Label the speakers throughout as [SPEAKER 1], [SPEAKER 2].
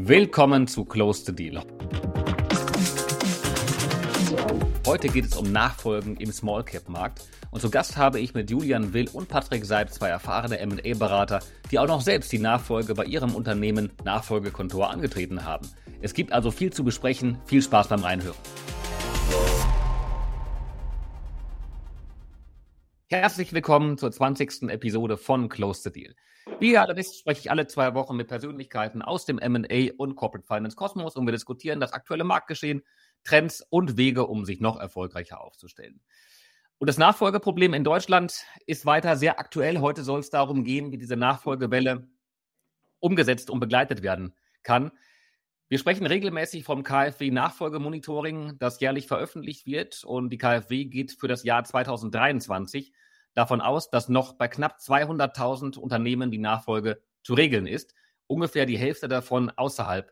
[SPEAKER 1] Willkommen zu Close the Deal. Heute geht es um Nachfolgen im Small Cap Markt und zu Gast habe ich mit Julian Will und Patrick Seib zwei erfahrene M&A Berater, die auch noch selbst die Nachfolge bei ihrem Unternehmen Nachfolgekontor angetreten haben. Es gibt also viel zu besprechen. Viel Spaß beim Reinhören. Herzlich willkommen zur 20. Episode von Close the Deal. Wie ihr alle wisst, spreche ich alle zwei Wochen mit Persönlichkeiten aus dem M&A und Corporate Finance Kosmos und wir diskutieren das aktuelle Marktgeschehen, Trends und Wege, um sich noch erfolgreicher aufzustellen. Und das Nachfolgeproblem in Deutschland ist weiter sehr aktuell. Heute soll es darum gehen, wie diese Nachfolgewelle umgesetzt und begleitet werden kann. Wir sprechen regelmäßig vom KfW Nachfolgemonitoring, das jährlich veröffentlicht wird. Und die KfW geht für das Jahr 2023 davon aus, dass noch bei knapp 200.000 Unternehmen die Nachfolge zu regeln ist. Ungefähr die Hälfte davon außerhalb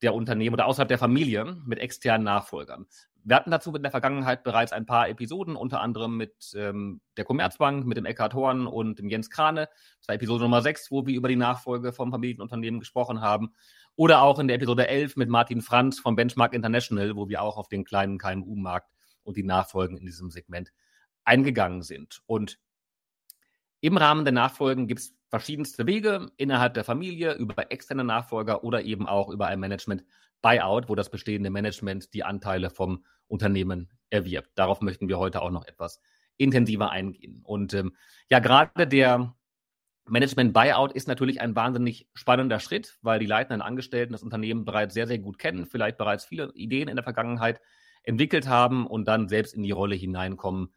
[SPEAKER 1] der Unternehmen oder außerhalb der Familie mit externen Nachfolgern. Wir hatten dazu in der Vergangenheit bereits ein paar Episoden, unter anderem mit ähm, der Commerzbank, mit dem Eckhard Horn und dem Jens Krane. Das war Episode Nummer 6, wo wir über die Nachfolge vom Familienunternehmen gesprochen haben. Oder auch in der Episode 11 mit Martin Franz von Benchmark International, wo wir auch auf den kleinen KMU-Markt und die Nachfolgen in diesem Segment eingegangen sind. Und im Rahmen der Nachfolgen gibt es verschiedenste Wege innerhalb der Familie, über externe Nachfolger oder eben auch über ein Management-Buyout, wo das bestehende Management die Anteile vom Unternehmen erwirbt. Darauf möchten wir heute auch noch etwas intensiver eingehen. Und ähm, ja, gerade der Management-Buyout ist natürlich ein wahnsinnig spannender Schritt, weil die leitenden Angestellten das Unternehmen bereits sehr, sehr gut kennen, vielleicht bereits viele Ideen in der Vergangenheit entwickelt haben und dann selbst in die Rolle hineinkommen,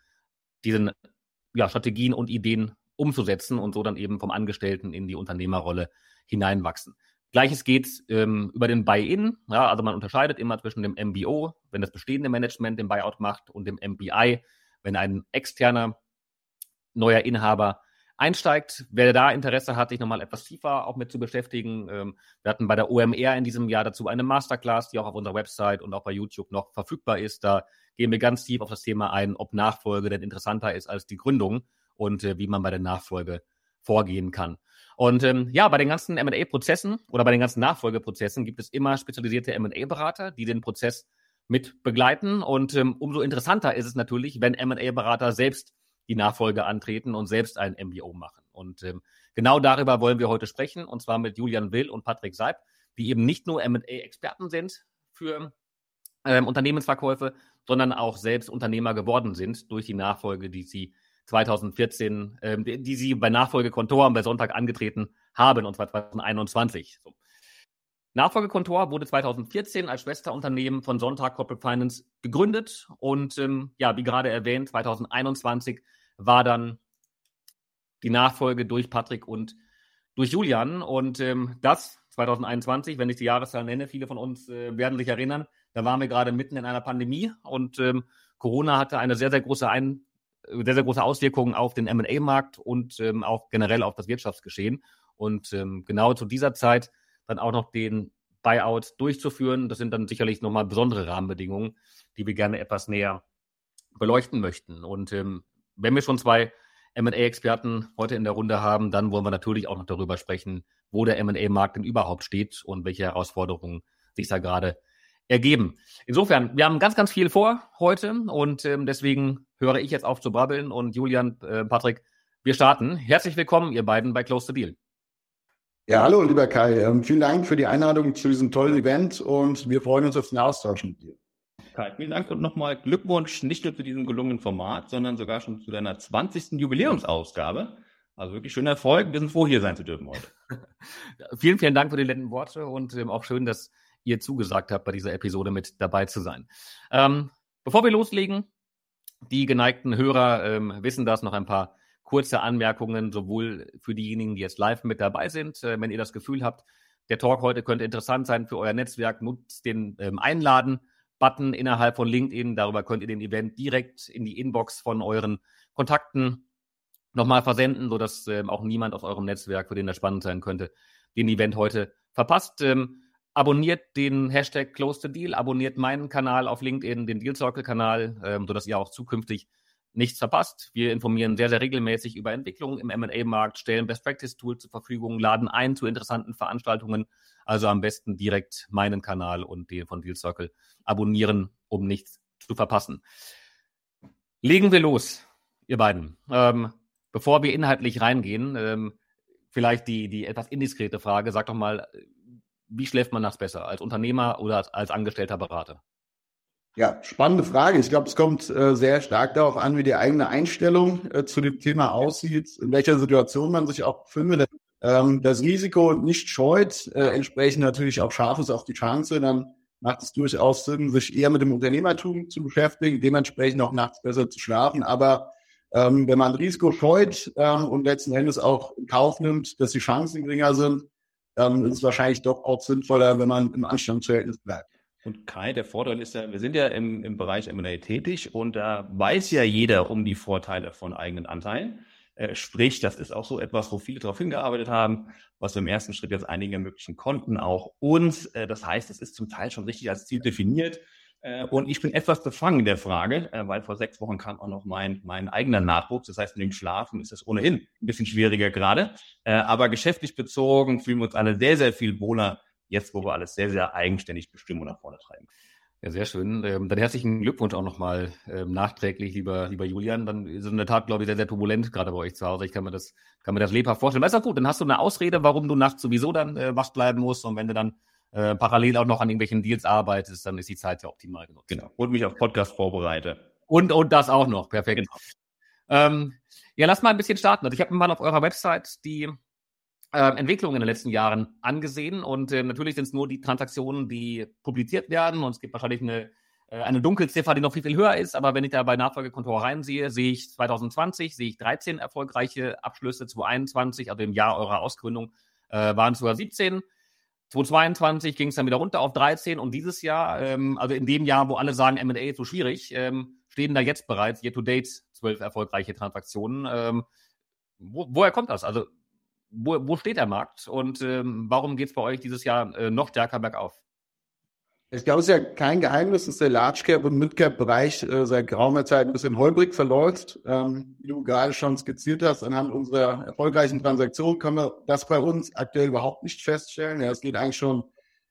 [SPEAKER 1] diesen ja, Strategien und Ideen umzusetzen und so dann eben vom Angestellten in die Unternehmerrolle hineinwachsen. Gleiches geht ähm, über den Buy-in. Ja, also man unterscheidet immer zwischen dem MBO, wenn das bestehende Management den Buyout macht, und dem MBI, wenn ein externer neuer Inhaber einsteigt. Wer da Interesse hat, sich nochmal etwas tiefer auch mit zu beschäftigen, ähm, wir hatten bei der OMR in diesem Jahr dazu eine Masterclass, die auch auf unserer Website und auch bei YouTube noch verfügbar ist. Da gehen wir ganz tief auf das Thema ein, ob Nachfolge denn interessanter ist als die Gründung und äh, wie man bei der Nachfolge vorgehen kann. Und ähm, ja, bei den ganzen MA-Prozessen oder bei den ganzen Nachfolgeprozessen gibt es immer spezialisierte MA-Berater, die den Prozess mit begleiten. Und ähm, umso interessanter ist es natürlich, wenn MA-Berater selbst die Nachfolge antreten und selbst ein MBO machen. Und ähm, genau darüber wollen wir heute sprechen, und zwar mit Julian Will und Patrick Seib, die eben nicht nur MA-Experten sind für ähm, Unternehmensverkäufe, sondern auch selbst Unternehmer geworden sind durch die Nachfolge, die sie 2014, ähm, die, die, sie bei Nachfolge Kontor bei Sonntag angetreten haben, und zwar 2021. So. Nachfolge Kontor wurde 2014 als Schwesterunternehmen von Sonntag Corporate Finance gegründet und ähm, ja, wie gerade erwähnt, 2021 war dann die Nachfolge durch Patrick und durch Julian. Und ähm, das 2021, wenn ich die Jahreszahl nenne, viele von uns äh, werden sich erinnern, da waren wir gerade mitten in einer Pandemie und ähm, Corona hatte eine sehr, sehr große Ein sehr, sehr große Auswirkungen auf den MA-Markt und ähm, auch generell auf das Wirtschaftsgeschehen. Und ähm, genau zu dieser Zeit dann auch noch den Buyout durchzuführen, das sind dann sicherlich nochmal besondere Rahmenbedingungen, die wir gerne etwas näher beleuchten möchten. Und ähm, wenn wir schon zwei MA-Experten heute in der Runde haben, dann wollen wir natürlich auch noch darüber sprechen, wo der MA-Markt denn überhaupt steht und welche Herausforderungen sich da gerade ergeben. Insofern, wir haben ganz, ganz viel vor heute und ähm, deswegen höre ich jetzt auf zu brabbeln und Julian, äh, Patrick, wir starten. Herzlich willkommen, ihr beiden bei Close the Deal.
[SPEAKER 2] Ja, hallo, lieber Kai. Ähm, vielen Dank für die Einladung zu diesem tollen Event und wir freuen uns auf den Austausch mit dir.
[SPEAKER 1] Kai, vielen Dank und nochmal Glückwunsch nicht nur zu diesem gelungenen Format, sondern sogar schon zu deiner 20. Jubiläumsausgabe. Also wirklich schöner Erfolg. Wir sind froh, hier sein zu dürfen heute. vielen, vielen Dank für die netten Worte und ähm, auch schön, dass ihr zugesagt habt, bei dieser Episode mit dabei zu sein. Ähm, bevor wir loslegen, die geneigten Hörer ähm, wissen das, noch ein paar kurze Anmerkungen, sowohl für diejenigen, die jetzt live mit dabei sind. Äh, wenn ihr das Gefühl habt, der Talk heute könnte interessant sein für euer Netzwerk, nutzt den ähm, Einladen Button innerhalb von LinkedIn. Darüber könnt ihr den Event direkt in die Inbox von euren Kontakten nochmal versenden, sodass ähm, auch niemand aus eurem Netzwerk, für den das spannend sein könnte, den Event heute verpasst. Ähm, abonniert den Hashtag Close the Deal, abonniert meinen Kanal auf LinkedIn, den Deal Circle Kanal, ähm, sodass ihr auch zukünftig nichts verpasst. Wir informieren sehr, sehr regelmäßig über Entwicklungen im M&A-Markt, stellen Best-Practice-Tools zur Verfügung, laden ein zu interessanten Veranstaltungen. Also am besten direkt meinen Kanal und den von Deal Circle abonnieren, um nichts zu verpassen. Legen wir los, ihr beiden. Ähm, bevor wir inhaltlich reingehen, ähm, vielleicht die, die etwas indiskrete Frage. Sag doch mal, wie schläft man nachts besser? Als Unternehmer oder als, als angestellter Berater?
[SPEAKER 2] Ja, spannende Frage. Ich glaube, es kommt äh, sehr stark darauf an, wie die eigene Einstellung äh, zu dem Thema aussieht, in welcher Situation man sich auch befindet. Ähm, das Risiko nicht scheut, äh, entsprechend natürlich auch scharf ist auf die Chance, dann macht es durchaus Sinn, sich eher mit dem Unternehmertum zu beschäftigen, dementsprechend auch nachts besser zu schlafen. Aber ähm, wenn man Risiko scheut ähm, und letzten Endes auch in Kauf nimmt, dass die Chancen geringer sind, ähm, ist es wahrscheinlich doch auch sinnvoller, wenn man im Anstandsverhältnis bleibt.
[SPEAKER 3] Und Kai, der Vorteil ist ja, wir sind ja im, im Bereich M&A tätig und da weiß ja jeder um die Vorteile von eigenen Anteilen. Äh, sprich, das ist auch so etwas, wo viele darauf hingearbeitet haben, was wir im ersten Schritt jetzt einige ermöglichen konnten, auch uns. Äh, das heißt, es ist zum Teil schon richtig als Ziel definiert. Äh, und ich bin etwas befangen der Frage, äh, weil vor sechs Wochen kam auch noch mein, mein eigener Nachwuchs. Das heißt, mit dem Schlafen ist es ohnehin ein bisschen schwieriger gerade. Äh, aber geschäftlich bezogen fühlen wir uns alle sehr, sehr viel wohler jetzt, wo wir alles sehr, sehr eigenständig bestimmen und nach vorne treiben.
[SPEAKER 1] Ja, sehr schön. Ähm, dann herzlichen Glückwunsch auch nochmal ähm, nachträglich, lieber, lieber Julian. Dann ist es in der Tat, glaube ich, sehr, sehr turbulent, gerade bei euch zu Hause. Ich kann mir das, kann mir das lebhaft vorstellen. Aber ist auch gut, dann hast du eine Ausrede, warum du nachts sowieso dann äh, wach bleiben musst. Und wenn du dann äh, parallel auch noch an irgendwelchen Deals arbeitest, dann ist die Zeit ja optimal genutzt.
[SPEAKER 3] Genau. Und mich auf Podcast vorbereite.
[SPEAKER 1] Und, und das auch noch. Perfekt. Genau. Ähm, ja, lass mal ein bisschen starten. Also ich habe mal auf eurer Website die Entwicklung in den letzten Jahren angesehen. Und äh, natürlich sind es nur die Transaktionen, die publiziert werden. Und es gibt wahrscheinlich eine, äh, eine Dunkelziffer, die noch viel, viel höher ist. Aber wenn ich da bei Nachfolgekontor reinsehe, sehe ich 2020, sehe ich 13 erfolgreiche Abschlüsse, 2021, also im Jahr eurer Ausgründung, äh, waren es sogar 17. 2022 ging es dann wieder runter auf 13 und dieses Jahr, ähm, also in dem Jahr, wo alle sagen, M&A ist so schwierig, ähm, stehen da jetzt bereits year to date zwölf erfolgreiche Transaktionen. Ähm, wo, woher kommt das? Also wo, wo steht der Markt und ähm, warum geht es bei euch dieses Jahr äh, noch stärker bergauf?
[SPEAKER 2] Ich glaube, es ist ja kein Geheimnis, dass der Large Cap und Mid Cap Bereich äh, seit geraumer Zeit ein bisschen holprig verläuft. Ähm, wie du gerade schon skizziert hast, anhand unserer erfolgreichen Transaktionen können wir das bei uns aktuell überhaupt nicht feststellen. Ja, es geht eigentlich schon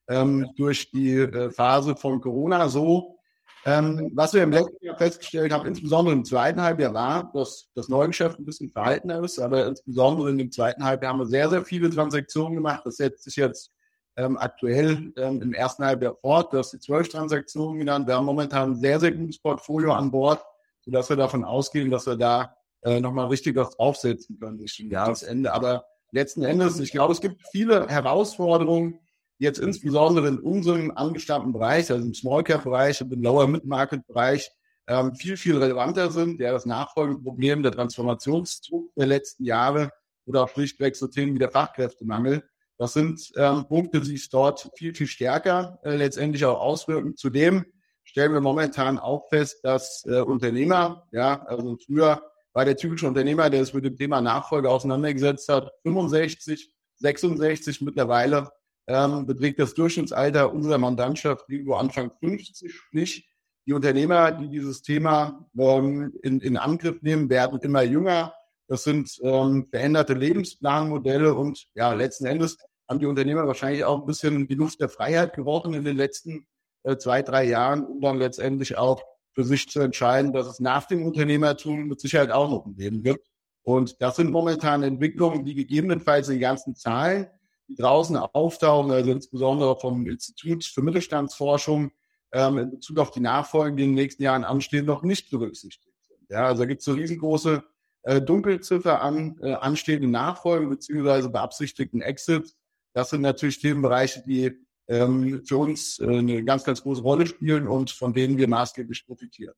[SPEAKER 2] ähm, durch die äh, Phase von Corona so, ähm, was wir im letzten Jahr festgestellt haben, insbesondere im zweiten Halbjahr, war, dass das Neugeschäft ein bisschen verhaltener ist, aber insbesondere in dem zweiten Halbjahr haben wir sehr, sehr viele Transaktionen gemacht. Das setzt sich jetzt ähm, aktuell ähm, im ersten Halbjahr fort. Du hast die zwölf Transaktionen genannt. Wir haben momentan ein sehr, sehr gutes Portfolio an Bord, sodass wir davon ausgehen, dass wir da äh, nochmal richtig was aufsetzen können bis zum Jahresende. Aber letzten Endes, ich glaube, es gibt viele Herausforderungen, jetzt insbesondere in unserem angestammten Bereich, also im Small Cap Bereich im Lower Mid Market Bereich, ähm, viel, viel relevanter sind. Ja, das nachfolgende Problem der Transformationsdruck der letzten Jahre oder auch schlichtweg so Themen wie der Fachkräftemangel. Das sind ähm, Punkte, die sich dort viel, viel stärker äh, letztendlich auch auswirken. Zudem stellen wir momentan auch fest, dass äh, Unternehmer, ja, also früher war der typische Unternehmer, der sich mit dem Thema Nachfolge auseinandergesetzt hat, 65, 66 mittlerweile ähm, beträgt das Durchschnittsalter unserer Mandantschaft irgendwo Anfang 50. Sprich, die Unternehmer, die dieses Thema ähm, in, in Angriff nehmen, werden immer jünger. Das sind ähm, veränderte Lebensplanmodelle und ja, letzten Endes haben die Unternehmer wahrscheinlich auch ein bisschen die Luft der Freiheit gerochen in den letzten äh, zwei, drei Jahren, um dann letztendlich auch für sich zu entscheiden, dass es nach dem Unternehmertum mit Sicherheit auch noch ein Leben gibt. Und das sind momentan Entwicklungen, die gegebenenfalls die ganzen Zahlen die draußen auftauchen, also insbesondere vom Institut für Mittelstandsforschung ähm, in Bezug auf die Nachfolgen, die in den nächsten Jahren anstehen, noch nicht berücksichtigt sind. Ja, also da gibt es so riesengroße äh, Dunkelziffer an äh, anstehenden Nachfolgen beziehungsweise beabsichtigten Exits. Das sind natürlich Themenbereiche, die ähm, für uns äh, eine ganz, ganz große Rolle spielen und von denen wir maßgeblich profitieren.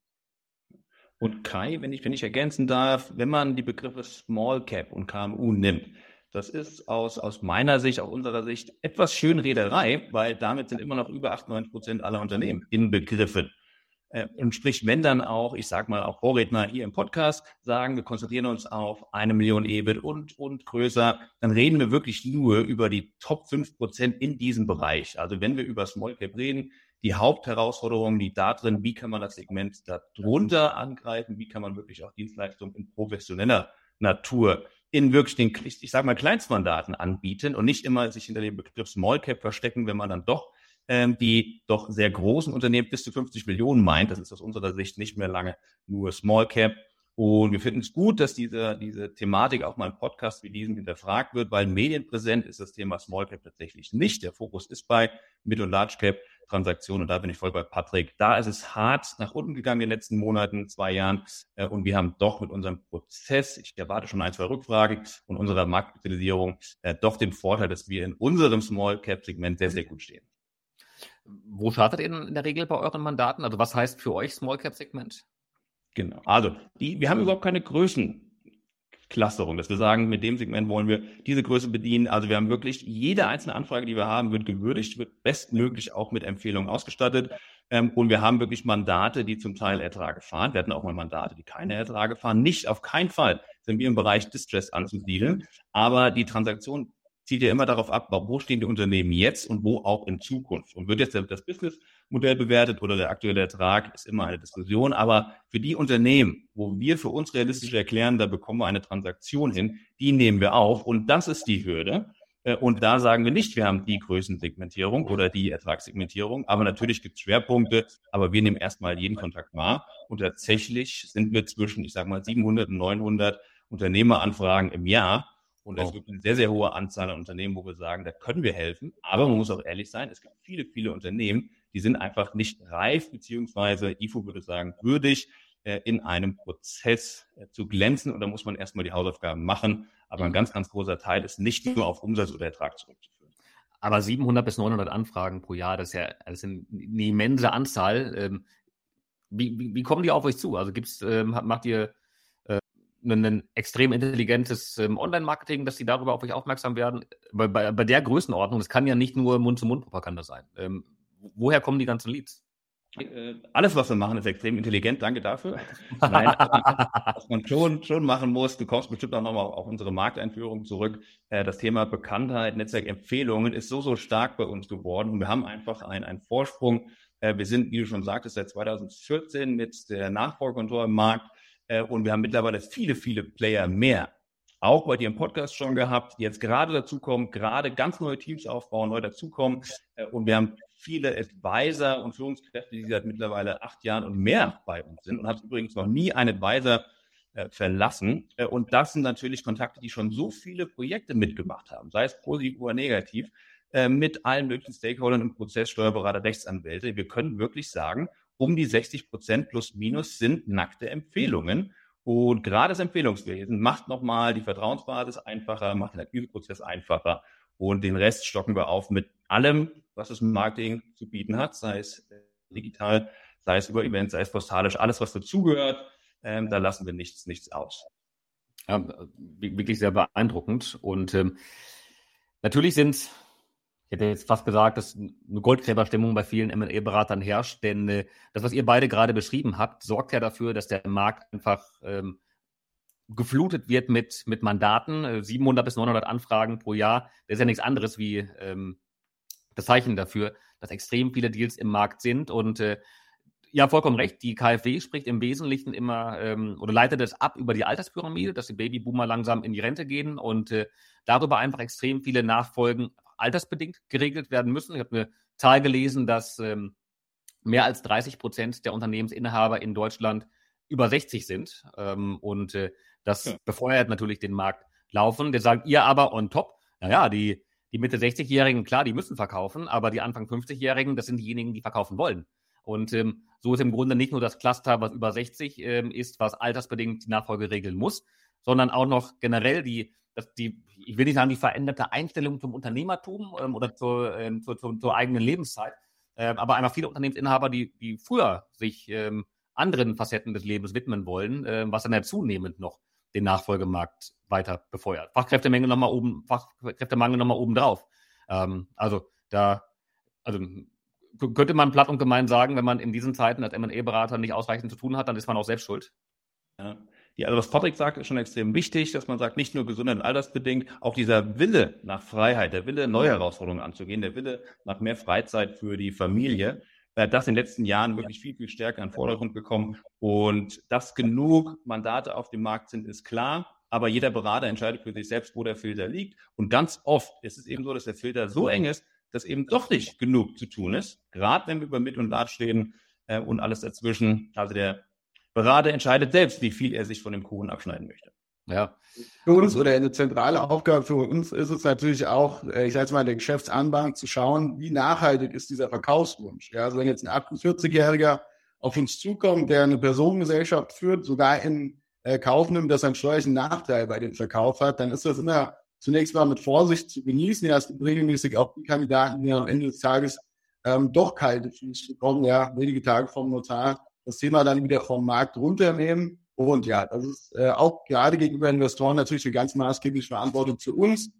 [SPEAKER 3] Und Kai, wenn ich, wenn ich ergänzen darf, wenn man die Begriffe Small Cap und KMU nimmt, das ist aus, aus meiner Sicht, aus unserer Sicht etwas Schönrederei, weil damit sind immer noch über 98 Prozent aller Unternehmen inbegriffen. Äh, und sprich, wenn dann auch, ich sag mal, auch Vorredner hier im Podcast sagen, wir konzentrieren uns auf eine Million EBIT und, und größer, dann reden wir wirklich nur über die Top 5 Prozent in diesem Bereich. Also wenn wir über Small Cap reden, die Hauptherausforderung liegt darin, wie kann man das Segment darunter angreifen, wie kann man wirklich auch Dienstleistungen in professioneller Natur in wirklich den, ich, sage mal, Kleinstmandaten anbieten und nicht immer sich hinter dem Begriff Small Cap verstecken, wenn man dann doch ähm, die doch sehr großen Unternehmen bis zu 50 Millionen meint. Das ist aus unserer Sicht nicht mehr lange nur Small Cap. Und wir finden es gut, dass diese, diese Thematik auch mal im Podcast wie diesem hinterfragt wird, weil medienpräsent ist das Thema Small Cap tatsächlich nicht. Der Fokus ist bei Mid- und Large Cap Transaktionen. Und da bin ich voll bei Patrick. Da ist es hart nach unten gegangen in den letzten Monaten, zwei Jahren. Äh, und wir haben doch mit unserem Prozess, ich erwarte schon ein, zwei Rückfragen und unserer Marktkapitalisierung äh, doch den Vorteil, dass wir in unserem Small Cap Segment sehr, sehr gut stehen.
[SPEAKER 1] Wo startet ihr in der Regel bei euren Mandaten? Also was heißt für euch Small Cap Segment?
[SPEAKER 3] Genau. Also, die, wir haben überhaupt keine Größenclusterung, dass wir sagen, mit dem Segment wollen wir diese Größe bedienen. Also wir haben wirklich jede einzelne Anfrage, die wir haben, wird gewürdigt, wird bestmöglich auch mit Empfehlungen ausgestattet. Ähm, und wir haben wirklich Mandate, die zum Teil Erträge fahren. Wir hatten auch mal Mandate, die keine Erträge fahren. Nicht auf keinen Fall sind wir im Bereich Distress anzusiedeln. Aber die Transaktion zielt ja immer darauf ab, wo stehen die Unternehmen jetzt und wo auch in Zukunft. Und wird jetzt das Businessmodell bewertet oder der aktuelle Ertrag, ist immer eine Diskussion. Aber für die Unternehmen, wo wir für uns realistisch erklären, da bekommen wir eine Transaktion hin, die nehmen wir auf. Und das ist die Hürde. Äh, und da sagen wir nicht, wir haben die Größensegmentierung oder die Ertragssegmentierung, aber natürlich gibt es Schwerpunkte, aber wir nehmen erstmal jeden Kontakt wahr. Und tatsächlich sind wir zwischen, ich sage mal, 700 und 900 Unternehmeranfragen im Jahr. Und es gibt eine sehr, sehr hohe Anzahl an Unternehmen, wo wir sagen, da können wir helfen. Aber man muss auch ehrlich sein, es gibt viele, viele Unternehmen, die sind einfach nicht reif, beziehungsweise IFO würde sagen, würdig, äh, in einem Prozess äh, zu glänzen. Und da muss man erstmal die Hausaufgaben machen. Aber ein ganz, ganz großer Teil ist nicht nur auf Umsatz oder Ertrag zurückzuführen.
[SPEAKER 1] Aber 700 bis 900 Anfragen pro Jahr, das ist ja das ist eine immense Anzahl. Ähm, wie, wie, wie kommen die auf euch zu? Also gibt's, ähm, macht ihr ein extrem intelligentes ähm, Online-Marketing, dass sie darüber auf euch aufmerksam werden. Bei, bei, bei der Größenordnung, das kann ja nicht nur Mund-zu-Mund-Propaganda sein. Ähm, woher kommen die ganzen Leads?
[SPEAKER 3] Äh, alles, was wir machen, ist extrem intelligent. Danke dafür. Nein, was man schon, schon machen muss, du kommst bestimmt auch nochmal auf unsere Markteinführung zurück. Äh, das Thema Bekanntheit, Netzwerkempfehlungen ist so, so stark bei uns geworden. Und wir haben einfach einen, einen Vorsprung. Äh, wir sind, wie du schon sagtest, seit 2014 mit der Nachfolgekontrolle im Markt äh, und wir haben mittlerweile viele, viele Player mehr. Auch bei dir im Podcast schon gehabt, die jetzt gerade dazukommen, gerade ganz neue Teams aufbauen, neu dazukommen. Äh, und wir haben viele Advisor und Führungskräfte, die seit mittlerweile acht Jahren und mehr bei uns sind und hat übrigens noch nie einen Advisor äh, verlassen. Und das sind natürlich Kontakte, die schon so viele Projekte mitgemacht haben, sei es positiv oder negativ, mit allen möglichen Stakeholdern im Prozess, Steuerberater, Rechtsanwälte. Wir können wirklich sagen, um die 60 Prozent plus minus sind nackte Empfehlungen. Und gerade das Empfehlungswesen macht nochmal die Vertrauensbasis einfacher, macht den Akquiseprozess einfacher und den Rest stocken wir auf mit allem, was das Marketing zu bieten hat, sei es äh, digital, sei es über Events, sei es postalisch, alles, was dazugehört. Ähm, da lassen wir nichts, nichts aus.
[SPEAKER 1] Ja, wirklich sehr beeindruckend. Und ähm, natürlich sind ich hätte jetzt fast gesagt, dass eine Goldgräberstimmung bei vielen M&A-Beratern herrscht, denn äh, das, was ihr beide gerade beschrieben habt, sorgt ja dafür, dass der Markt einfach ähm, geflutet wird mit, mit Mandaten, äh, 700 bis 900 Anfragen pro Jahr. Das ist ja nichts anderes wie ähm, das Zeichen dafür, dass extrem viele Deals im Markt sind und äh, ja, vollkommen recht. Die KfW spricht im Wesentlichen immer ähm, oder leitet es ab über die Alterspyramide, dass die Babyboomer langsam in die Rente gehen und äh, darüber einfach extrem viele Nachfolgen altersbedingt geregelt werden müssen. Ich habe eine Zahl gelesen, dass ähm, mehr als 30 Prozent der Unternehmensinhaber in Deutschland über 60 sind. Ähm, und äh, das ja. befeuert natürlich den Markt laufen. Der sagt ihr aber on top, naja, die, die Mitte 60-Jährigen, klar, die müssen verkaufen, aber die Anfang 50-Jährigen, das sind diejenigen, die verkaufen wollen. Und ähm, so ist im Grunde nicht nur das Cluster, was über 60 ähm, ist, was altersbedingt die Nachfolge regeln muss, sondern auch noch generell die dass die, ich will nicht sagen, die veränderte Einstellung zum Unternehmertum ähm, oder zur, ähm, zur, zur, zur, eigenen Lebenszeit, äh, aber einfach viele Unternehmensinhaber, die, die früher sich ähm, anderen Facetten des Lebens widmen wollen, äh, was dann ja zunehmend noch den Nachfolgemarkt weiter befeuert. Fachkräftemenge nochmal oben, Fachkräftemangel nochmal oben drauf. Ähm, also da, also könnte man platt und gemein sagen, wenn man in diesen Zeiten als M&A-Berater nicht ausreichend zu tun hat, dann ist man auch selbst schuld.
[SPEAKER 3] Ja. Ja, also was Patrick sagt, ist schon extrem wichtig, dass man sagt, nicht nur Gesundheit und altersbedingt, auch dieser Wille nach Freiheit, der Wille, neue Herausforderungen anzugehen, der Wille nach mehr Freizeit für die Familie, äh, das in den letzten Jahren wirklich viel, viel stärker in den Vordergrund gekommen. Und dass genug Mandate auf dem Markt sind, ist klar. Aber jeder Berater entscheidet für sich selbst, wo der Filter liegt. Und ganz oft ist es eben so, dass der Filter so eng ist, dass eben doch nicht genug zu tun ist. Gerade wenn wir über Mit- und Latsch reden äh, und alles dazwischen. Also der Berater entscheidet selbst, wie viel er sich von dem Kuchen abschneiden möchte.
[SPEAKER 2] Ja. Für uns oder eine zentrale Aufgabe für uns ist es natürlich auch, äh, ich sage jetzt mal, der Geschäftsanbahn zu schauen, wie nachhaltig ist dieser Verkaufswunsch. Ja, also wenn jetzt ein 48-Jähriger auf uns zukommt, der eine Personengesellschaft führt, sogar in äh, Kauf nimmt, dass er einen steuerlichen Nachteil bei dem Verkauf hat, dann ist das immer zunächst mal mit Vorsicht zu genießen. Ja, es gibt regelmäßig auch die Kandidaten, die am Ende des Tages ähm, doch kalte Füße bekommen, ja, wenige Tage vom Notar, das Thema dann wieder vom Markt runternehmen und ja, das ist äh, auch gerade gegenüber Investoren natürlich eine ganz maßgebliche Verantwortung für uns,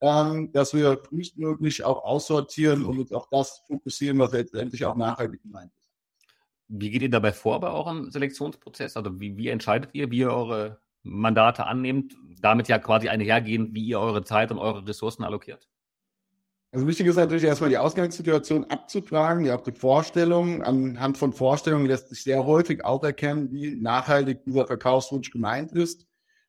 [SPEAKER 2] ähm, dass wir frühestmöglich auch aussortieren und uns auf das fokussieren, was letztendlich auch nachhaltig gemeint ist.
[SPEAKER 1] Wie geht ihr dabei vor bei eurem Selektionsprozess? Also wie, wie entscheidet ihr, wie ihr eure Mandate annehmt? Damit ja quasi einhergehend, wie ihr eure Zeit und eure Ressourcen allokiert?
[SPEAKER 2] Also wichtig ist natürlich erstmal die Ausgangssituation abzufragen, ja auch die Vorstellungen. Anhand von Vorstellungen lässt sich sehr häufig auch erkennen, wie nachhaltig dieser Verkaufswunsch gemeint ist.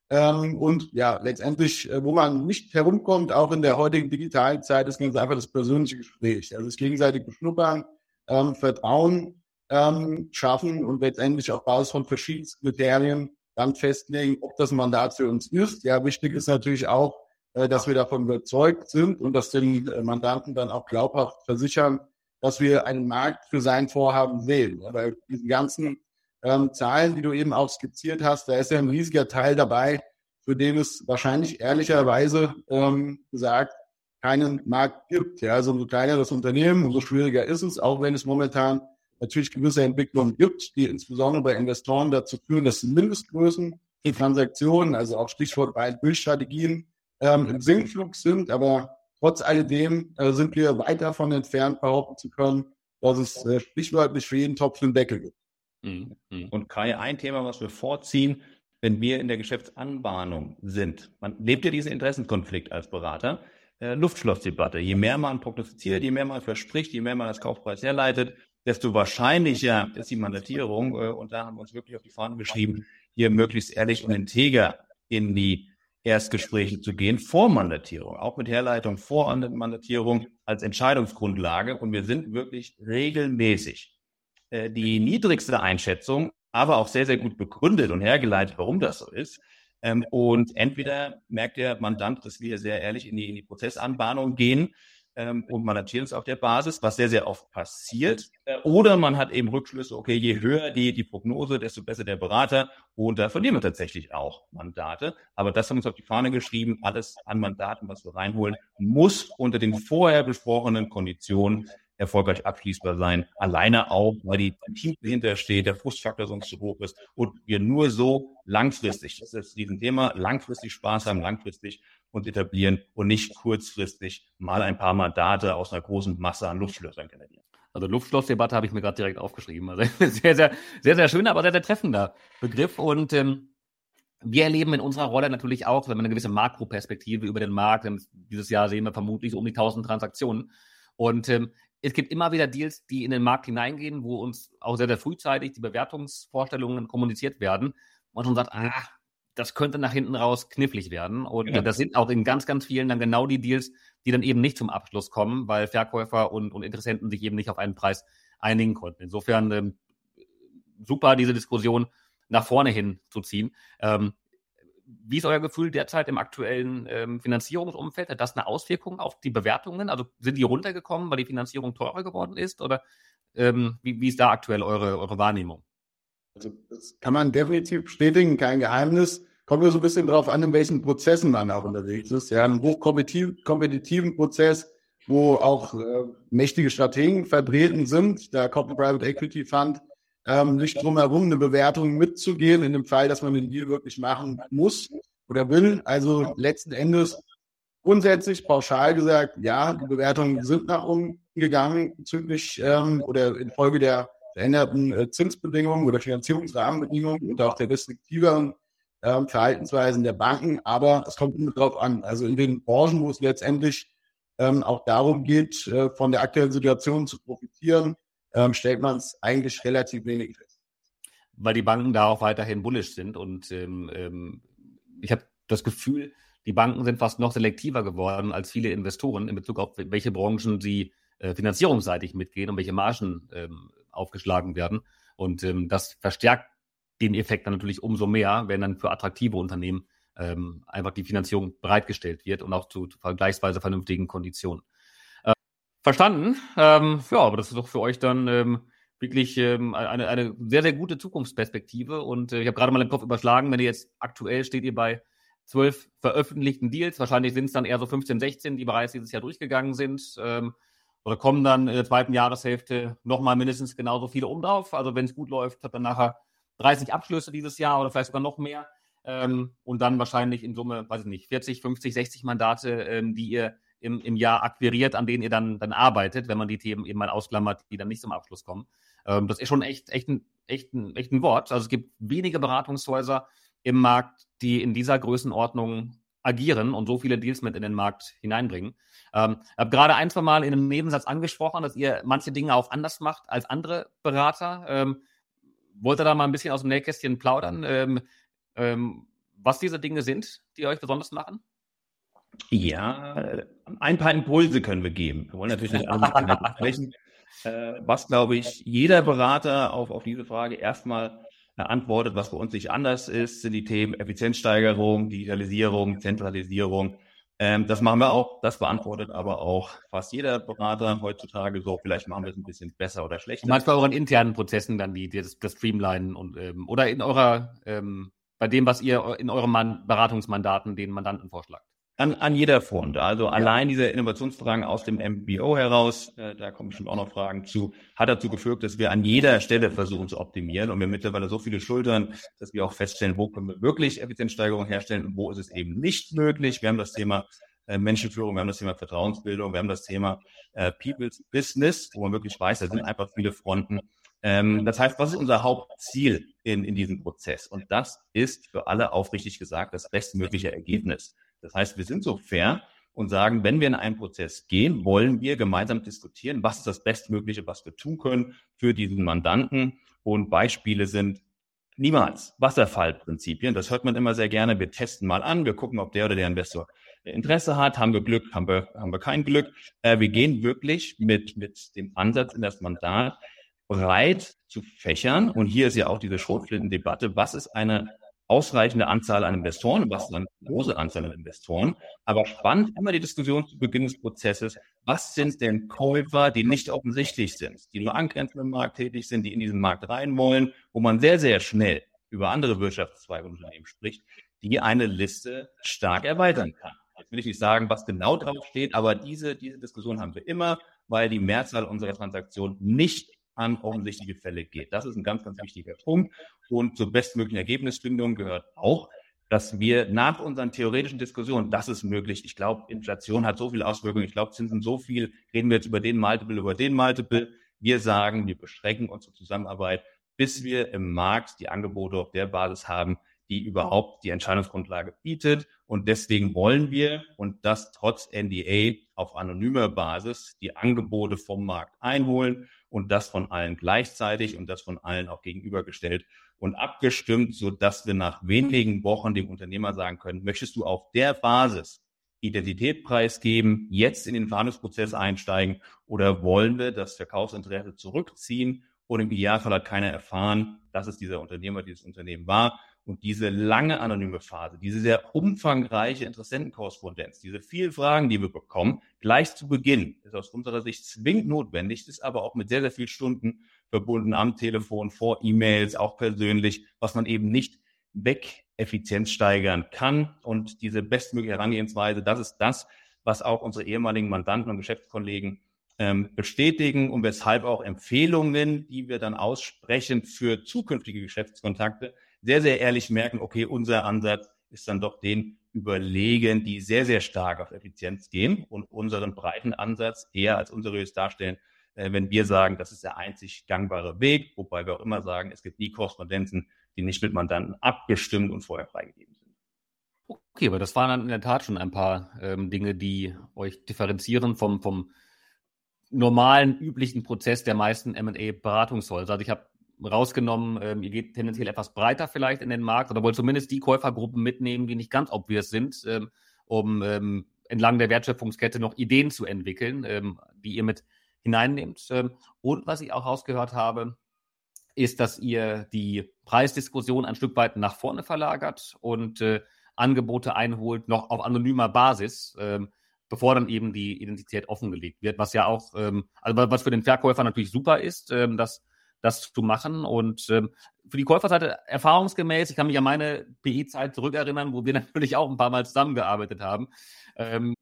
[SPEAKER 2] Ähm, und ja, letztendlich, äh, wo man nicht herumkommt, auch in der heutigen digitalen Zeit, ist ganz einfach das persönliche Gespräch. Also das gegenseitige Beschnuppern, ähm, Vertrauen ähm, schaffen und letztendlich auf Basis von verschiedenen Kriterien dann festlegen, ob das Mandat für uns ist. Ja, wichtig ist natürlich auch, dass wir davon überzeugt sind und dass den äh, Mandanten dann auch glaubhaft versichern, dass wir einen Markt für sein Vorhaben sehen. Weil diese ganzen ähm, Zahlen, die du eben auch skizziert hast, da ist ja ein riesiger Teil dabei, für den es wahrscheinlich ehrlicherweise ähm, gesagt keinen Markt gibt. Ja, also umso kleiner das Unternehmen, umso schwieriger ist es, auch wenn es momentan natürlich gewisse Entwicklungen gibt, die insbesondere bei Investoren dazu führen, dass Mindestgrößen die Transaktionen, also auch Stichwort bei Bildstrategien, ähm, im Sinkflug sind, aber trotz alledem äh, sind wir weit davon entfernt, behaupten zu können, dass es äh, sprichwörtlich für jeden Topf einen Deckel gibt.
[SPEAKER 3] Mhm. Mhm. Und Kai, ein Thema, was wir vorziehen, wenn wir in der Geschäftsanbahnung sind. Man lebt ja diesen Interessenkonflikt als Berater. Äh, Luftschlossdebatte. Je mehr man prognostiziert, je mehr man verspricht, je mehr man das Kaufpreis herleitet, desto wahrscheinlicher ist die Mandatierung. Äh, und da haben wir uns wirklich auf die Fahnen geschrieben, hier möglichst ehrlich und integer in die Erstgespräche zu gehen, vor Mandatierung, auch mit Herleitung vor Mandatierung als Entscheidungsgrundlage. Und wir sind wirklich regelmäßig äh, die niedrigste Einschätzung, aber auch sehr, sehr gut begründet und hergeleitet, warum das so ist. Ähm, und entweder merkt der Mandant, dass wir sehr ehrlich in die, in die Prozessanbahnung gehen ähm, und manatieren es auf der Basis, was sehr, sehr oft passiert. Oder man hat eben Rückschlüsse, okay, je höher die, die Prognose, desto besser der Berater. Und da verlieren wir tatsächlich auch Mandate. Aber das haben wir uns auf die Fahne geschrieben. Alles an Mandaten, was wir reinholen, muss unter den vorher besprochenen Konditionen erfolgreich abschließbar sein. Alleine auch, weil die Team dahinter steht, der Frustfaktor sonst zu hoch ist und wir nur so langfristig, das ist diesen Thema, langfristig Spaß haben, langfristig uns etablieren und nicht kurzfristig mal ein paar Mandate aus einer großen Masse an Luftschlössern generieren.
[SPEAKER 1] Also Luftschlossdebatte habe ich mir gerade direkt aufgeschrieben. Also sehr, sehr, sehr, sehr schöner, aber sehr, sehr treffender Begriff. Und ähm, wir erleben in unserer Rolle natürlich auch, wenn wir eine gewisse Makroperspektive über den Markt, dieses Jahr sehen wir vermutlich so um die 1000 Transaktionen. Und ähm, es gibt immer wieder Deals, die in den Markt hineingehen, wo uns auch sehr, sehr frühzeitig die Bewertungsvorstellungen kommuniziert werden. Und schon sagt, ah, das könnte nach hinten raus knifflig werden. Und ja. das sind auch in ganz, ganz vielen dann genau die Deals, die dann eben nicht zum Abschluss kommen, weil Verkäufer und, und Interessenten sich eben nicht auf einen Preis einigen konnten. Insofern ähm, super, diese Diskussion nach vorne hin zu ziehen. Ähm, wie ist euer Gefühl derzeit im aktuellen ähm, Finanzierungsumfeld? Hat das eine Auswirkung auf die Bewertungen? Also sind die runtergekommen, weil die Finanzierung teurer geworden ist? Oder ähm, wie, wie ist da aktuell eure, eure Wahrnehmung?
[SPEAKER 2] Also das kann man definitiv bestätigen, kein Geheimnis. Kommt nur so ein bisschen darauf an, in welchen Prozessen man auch unterwegs ist. Ja, einen hochkompetitiven Prozess, wo auch äh, mächtige Strategen vertreten sind. Der Corporate Private Equity Fund ähm, nicht drum herum, eine Bewertung mitzugehen, in dem Fall, dass man den Deal wirklich machen muss oder will. Also letzten Endes grundsätzlich pauschal gesagt, ja, die Bewertungen sind nach oben gegangen bezüglich ähm, oder infolge der veränderten äh, Zinsbedingungen oder Finanzierungsrahmenbedingungen und auch der restriktiveren äh, Verhaltensweisen der Banken. Aber es kommt immer drauf an. Also in den Branchen, wo es letztendlich ähm, auch darum geht, äh, von der aktuellen Situation zu profitieren, ähm, stellt man es eigentlich relativ wenig fest.
[SPEAKER 1] Weil die Banken da auch weiterhin bullish sind und ähm, ähm, ich habe das Gefühl, die Banken sind fast noch selektiver geworden als viele Investoren in Bezug auf welche Branchen sie äh, finanzierungsseitig mitgehen und welche Margen ähm, aufgeschlagen werden. Und ähm, das verstärkt den Effekt dann natürlich umso mehr, wenn dann für attraktive Unternehmen ähm, einfach die Finanzierung bereitgestellt wird und auch zu, zu vergleichsweise vernünftigen Konditionen. Verstanden. Ähm, ja, aber das ist doch für euch dann ähm, wirklich ähm, eine, eine sehr, sehr gute Zukunftsperspektive. Und äh, ich habe gerade mal den Kopf überschlagen, wenn ihr jetzt aktuell steht ihr bei zwölf veröffentlichten Deals. Wahrscheinlich sind es dann eher so 15, 16, die bereits dieses Jahr durchgegangen sind. Ähm, oder kommen dann in der zweiten Jahreshälfte nochmal mindestens genauso viele um drauf. Also wenn es gut läuft, hat dann nachher 30 Abschlüsse dieses Jahr oder vielleicht sogar noch mehr. Ähm, und dann wahrscheinlich in Summe, weiß ich nicht, 40, 50, 60 Mandate, ähm, die ihr im, im Jahr akquiriert, an denen ihr dann, dann arbeitet, wenn man die Themen eben mal ausklammert, die dann nicht zum Abschluss kommen. Ähm, das ist schon echt, echt, ein, echt, ein, echt ein Wort. Also es gibt wenige Beratungshäuser im Markt, die in dieser Größenordnung agieren und so viele Deals mit in den Markt hineinbringen. Ähm, habe gerade ein, zwei Mal in einem Nebensatz angesprochen, dass ihr manche Dinge auch anders macht als andere Berater. Ähm, wollt ihr da mal ein bisschen aus dem Nähkästchen plaudern, ähm, ähm, was diese Dinge sind, die euch besonders machen?
[SPEAKER 3] Ja, ein paar Impulse können wir geben. Wir wollen natürlich nicht alle sprechen. Äh, was, glaube ich, jeder Berater auf, auf diese Frage erstmal antwortet, was bei uns nicht anders ist, sind die Themen Effizienzsteigerung, Digitalisierung, Zentralisierung. Ähm, das machen wir auch, das beantwortet aber auch fast jeder Berater heutzutage so. Vielleicht machen wir es ein bisschen besser oder schlechter.
[SPEAKER 1] Und manchmal euren internen Prozessen dann die, das, das Streamlinen und ähm, oder in eurer ähm, bei dem, was ihr in eurem Man Beratungsmandaten den Mandanten vorschlagt.
[SPEAKER 3] An, an jeder Front. Also ja. allein dieser Innovationsfragen aus dem MBO heraus, äh, da kommen schon auch noch Fragen zu, hat dazu geführt, dass wir an jeder Stelle versuchen zu optimieren und wir mittlerweile so viele Schultern, dass wir auch feststellen, wo können wir wirklich Effizienzsteigerung herstellen und wo ist es eben nicht möglich. Wir haben das Thema äh, Menschenführung, wir haben das Thema Vertrauensbildung, wir haben das Thema äh, People's Business, wo man wirklich weiß, da sind einfach viele Fronten. Ähm, das heißt, was ist unser Hauptziel in, in diesem Prozess? Und das ist für alle aufrichtig gesagt das bestmögliche Ergebnis. Das heißt, wir sind so fair und sagen, wenn wir in einen Prozess gehen, wollen wir gemeinsam diskutieren, was ist das Bestmögliche, was wir tun können für diesen Mandanten. Und Beispiele sind niemals Wasserfallprinzipien. Das hört man immer sehr gerne. Wir testen mal an, wir gucken, ob der oder der Investor Interesse hat. Haben wir Glück, haben wir, haben wir kein Glück. Äh, wir gehen wirklich mit, mit dem Ansatz in das Mandat breit zu fächern. Und hier ist ja auch diese Schrotflinten-Debatte. Was ist eine ausreichende Anzahl an Investoren, was dann große Anzahl an Investoren. Aber spannend immer die Diskussion zu Beginn des Prozesses, was sind denn Käufer, die nicht offensichtlich sind, die nur angrenzend im Markt tätig sind, die in diesen Markt rein wollen, wo man sehr, sehr schnell über andere Wirtschaftszweige Unternehmen spricht, die eine Liste stark erweitern kann. Jetzt will ich nicht sagen, was genau drauf steht, aber diese, diese Diskussion haben wir immer, weil die Mehrzahl unserer Transaktionen nicht an offensichtliche Fälle geht. Das ist ein ganz, ganz wichtiger Punkt. Und zur bestmöglichen Ergebnisfindung gehört auch, dass wir nach unseren theoretischen Diskussionen, das ist möglich. Ich glaube, Inflation hat so viele Auswirkungen. Ich glaube, Zinsen so viel. Reden wir jetzt über den Multiple, über den Multiple. Wir sagen, wir beschränken unsere Zusammenarbeit, bis wir im Markt die Angebote auf der Basis haben, die überhaupt die Entscheidungsgrundlage bietet. Und deswegen wollen wir, und das trotz NDA auf anonymer Basis, die Angebote vom Markt einholen und das von allen gleichzeitig und das von allen auch gegenübergestellt und abgestimmt, so dass wir nach wenigen Wochen dem Unternehmer sagen können, möchtest du auf der Basis Identität preisgeben, jetzt in den Verhandlungsprozess einsteigen oder wollen wir das Verkaufsinteresse zurückziehen und im Idealfall hat keiner erfahren, dass es dieser Unternehmer, dieses Unternehmen war. Und diese lange anonyme Phase, diese sehr umfangreiche Interessentenkorrespondenz, diese vielen Fragen, die wir bekommen, gleich zu Beginn, ist aus unserer Sicht zwingend notwendig, ist aber auch mit sehr, sehr vielen Stunden verbunden am Telefon, vor E-Mails, auch persönlich, was man eben nicht weg Effizienz steigern kann. Und diese bestmögliche Herangehensweise, das ist das, was auch unsere ehemaligen Mandanten und Geschäftskollegen ähm, bestätigen und weshalb auch Empfehlungen, die wir dann aussprechen für zukünftige Geschäftskontakte, sehr, sehr ehrlich merken, okay, unser Ansatz ist dann doch den überlegen, die sehr, sehr stark auf Effizienz gehen und unseren breiten Ansatz eher als unseriös darstellen, äh, wenn wir sagen, das ist der einzig gangbare Weg, wobei wir auch immer sagen, es gibt nie Korrespondenzen, die nicht mit Mandanten abgestimmt und vorher freigegeben sind.
[SPEAKER 1] Okay, aber das waren dann in der Tat schon ein paar ähm, Dinge, die euch differenzieren vom, vom normalen, üblichen Prozess der meisten M&A-Beratungshäuser. Also ich habe rausgenommen, ähm, ihr geht tendenziell etwas breiter vielleicht in den Markt oder wollt zumindest die Käufergruppen mitnehmen, die nicht ganz obvious sind, ähm, um ähm, entlang der Wertschöpfungskette noch Ideen zu entwickeln, ähm, die ihr mit hineinnehmt. Ähm, und was ich auch rausgehört habe, ist, dass ihr die Preisdiskussion ein Stück weit nach vorne verlagert und äh, Angebote einholt, noch auf anonymer Basis, ähm, bevor dann eben die Identität offengelegt wird, was ja auch, ähm, also was für den Verkäufer natürlich super ist, ähm, dass das zu machen. Und ähm, für die Käuferseite erfahrungsgemäß, ich kann mich an meine PE-Zeit zurückerinnern, wo wir natürlich auch ein paar Mal zusammengearbeitet haben. Ähm,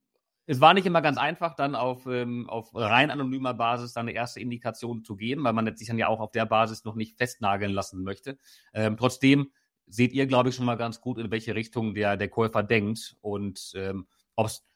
[SPEAKER 1] es war nicht immer ganz einfach, dann auf, ähm, auf rein anonymer Basis dann eine erste Indikation zu geben, weil man sich dann ja auch auf der Basis noch nicht festnageln lassen möchte. Ähm, trotzdem seht ihr, glaube ich, schon mal ganz gut, in welche Richtung der, der Käufer denkt und ähm, ob es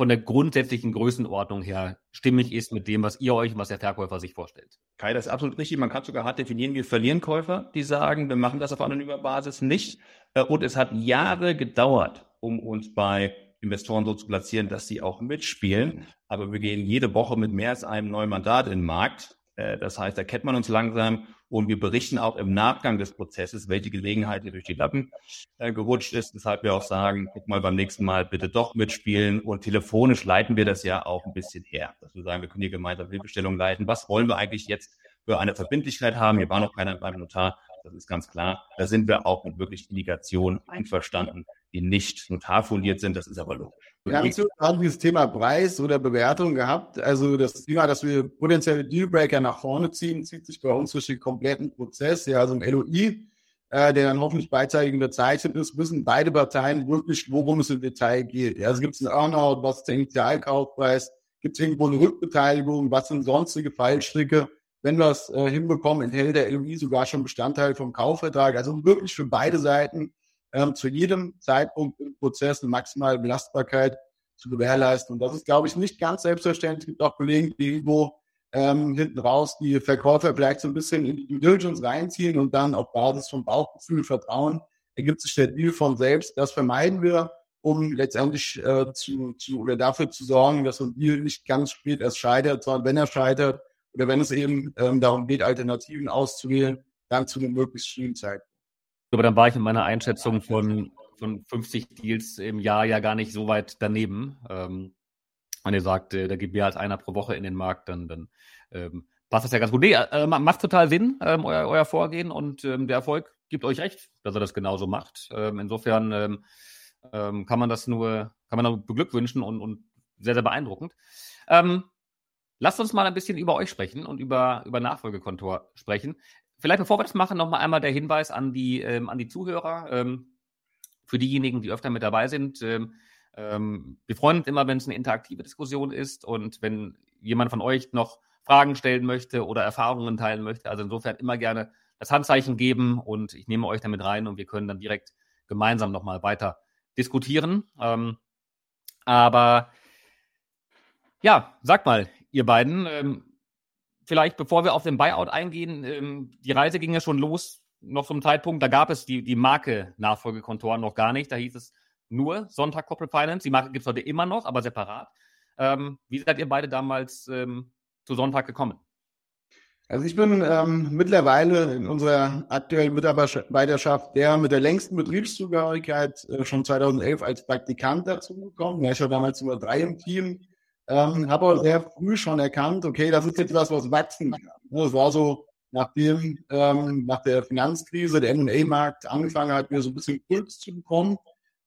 [SPEAKER 1] von der grundsätzlichen Größenordnung her stimmig ist mit dem, was ihr euch und was der Verkäufer sich vorstellt.
[SPEAKER 3] Kai, das ist absolut richtig. Man kann sogar hart definieren, wir verlieren Käufer, die sagen, wir machen das auf anonymer Basis nicht. Äh, und es hat Jahre gedauert, um uns bei Investoren so zu platzieren, dass sie auch mitspielen. Aber wir gehen jede Woche mit mehr als einem neuen Mandat in den Markt. Äh, das heißt, da kennt man uns langsam und wir berichten auch im Nachgang des Prozesses, welche Gelegenheit hier durch die Lappen äh, gerutscht ist. Deshalb wir auch sagen, guck mal beim nächsten Mal bitte doch mitspielen. Und telefonisch leiten wir das ja auch ein bisschen her, dass wir sagen, wir können hier gemeinsam Hilfestellung leiten. Was wollen wir eigentlich jetzt für eine Verbindlichkeit haben? Hier war noch keiner beim Notar. Das ist ganz klar. Da sind wir auch mit wirklich Indikationen einverstanden, die nicht notarfundiert sind. Das ist aber logisch.
[SPEAKER 2] Wir haben gerade dieses Thema Preis oder Bewertung gehabt. Also das Thema, dass wir potenzielle Dealbreaker nach vorne ziehen, zieht sich bei uns durch den kompletten Prozess. Ja, also ein LOI, äh, der dann hoffentlich beidseitig unterzeichnet ist, wissen beide Parteien wirklich, worum es im Detail geht. Ja, also gibt es einen Earnout, was ist der Initialkaufpreis, gibt es irgendwo eine Rückbeteiligung, was sind sonstige Fallstricke. Wenn wir es äh, hinbekommen, enthält der LOI sogar schon Bestandteil vom Kaufvertrag. Also wirklich für beide Seiten ähm, zu jedem Zeitpunkt im Prozess eine maximale Belastbarkeit zu gewährleisten. Und das ist, glaube ich, nicht ganz selbstverständlich. Es gibt auch Kollegen, die irgendwo ähm, hinten raus die Verkäufer vielleicht so ein bisschen in die Due Diligence reinziehen und dann auf Basis von Bauchgefühl, Vertrauen ergibt sich der Deal von selbst. Das vermeiden wir, um letztendlich äh, zu, zu oder dafür zu sorgen, dass so ein Deal nicht ganz spät erst scheitert, sondern wenn er scheitert oder wenn es eben ähm, darum geht, Alternativen auszuwählen, dann zu einem möglichst frühen Zeitpunkt.
[SPEAKER 1] Aber dann war ich in meiner Einschätzung von, von 50 Deals im Jahr ja gar nicht so weit daneben. Ähm, wenn ihr sagt, äh, da geht mehr als einer pro Woche in den Markt, dann, dann ähm, passt das ja ganz gut. Nee, äh, macht total Sinn, ähm, euer, euer Vorgehen und ähm, der Erfolg gibt euch recht, dass er das genauso macht. Ähm, insofern ähm, ähm, kann man das nur, kann man nur beglückwünschen und, und sehr, sehr beeindruckend. Ähm, lasst uns mal ein bisschen über euch sprechen und über, über Nachfolgekontor sprechen. Vielleicht bevor wir das machen, nochmal einmal der Hinweis an die, ähm, an die Zuhörer. Ähm, für diejenigen, die öfter mit dabei sind. Ähm, ähm, wir freuen uns immer, wenn es eine interaktive Diskussion ist und wenn jemand von euch noch Fragen stellen möchte oder Erfahrungen teilen möchte. Also insofern immer gerne das Handzeichen geben und ich nehme euch damit rein und wir können dann direkt gemeinsam nochmal weiter diskutieren. Ähm, aber ja, sagt mal, ihr beiden, ähm, vielleicht bevor wir auf den Buyout eingehen, ähm, die Reise ging ja schon los, noch zum Zeitpunkt, da gab es die, die Marke Nachfolgekontoren noch gar nicht. Da hieß es nur Sonntag Corporate Finance. Die Marke gibt es heute immer noch, aber separat. Ähm, wie seid ihr beide damals ähm, zu Sonntag gekommen?
[SPEAKER 2] Also ich bin ähm, mittlerweile in unserer aktuellen Mitarbeiterschaft der mit der längsten Betriebszugehörigkeit äh, schon 2011 als Praktikant dazu gekommen. Ja, ich war damals Nummer drei im Team. Ähm, habe aber sehr früh schon erkannt, okay, das ist jetzt was, was wachsen kann. Das war so, nachdem ähm, nach der Finanzkrise der M&A-Markt angefangen hat, mir so ein bisschen Puls zu bekommen.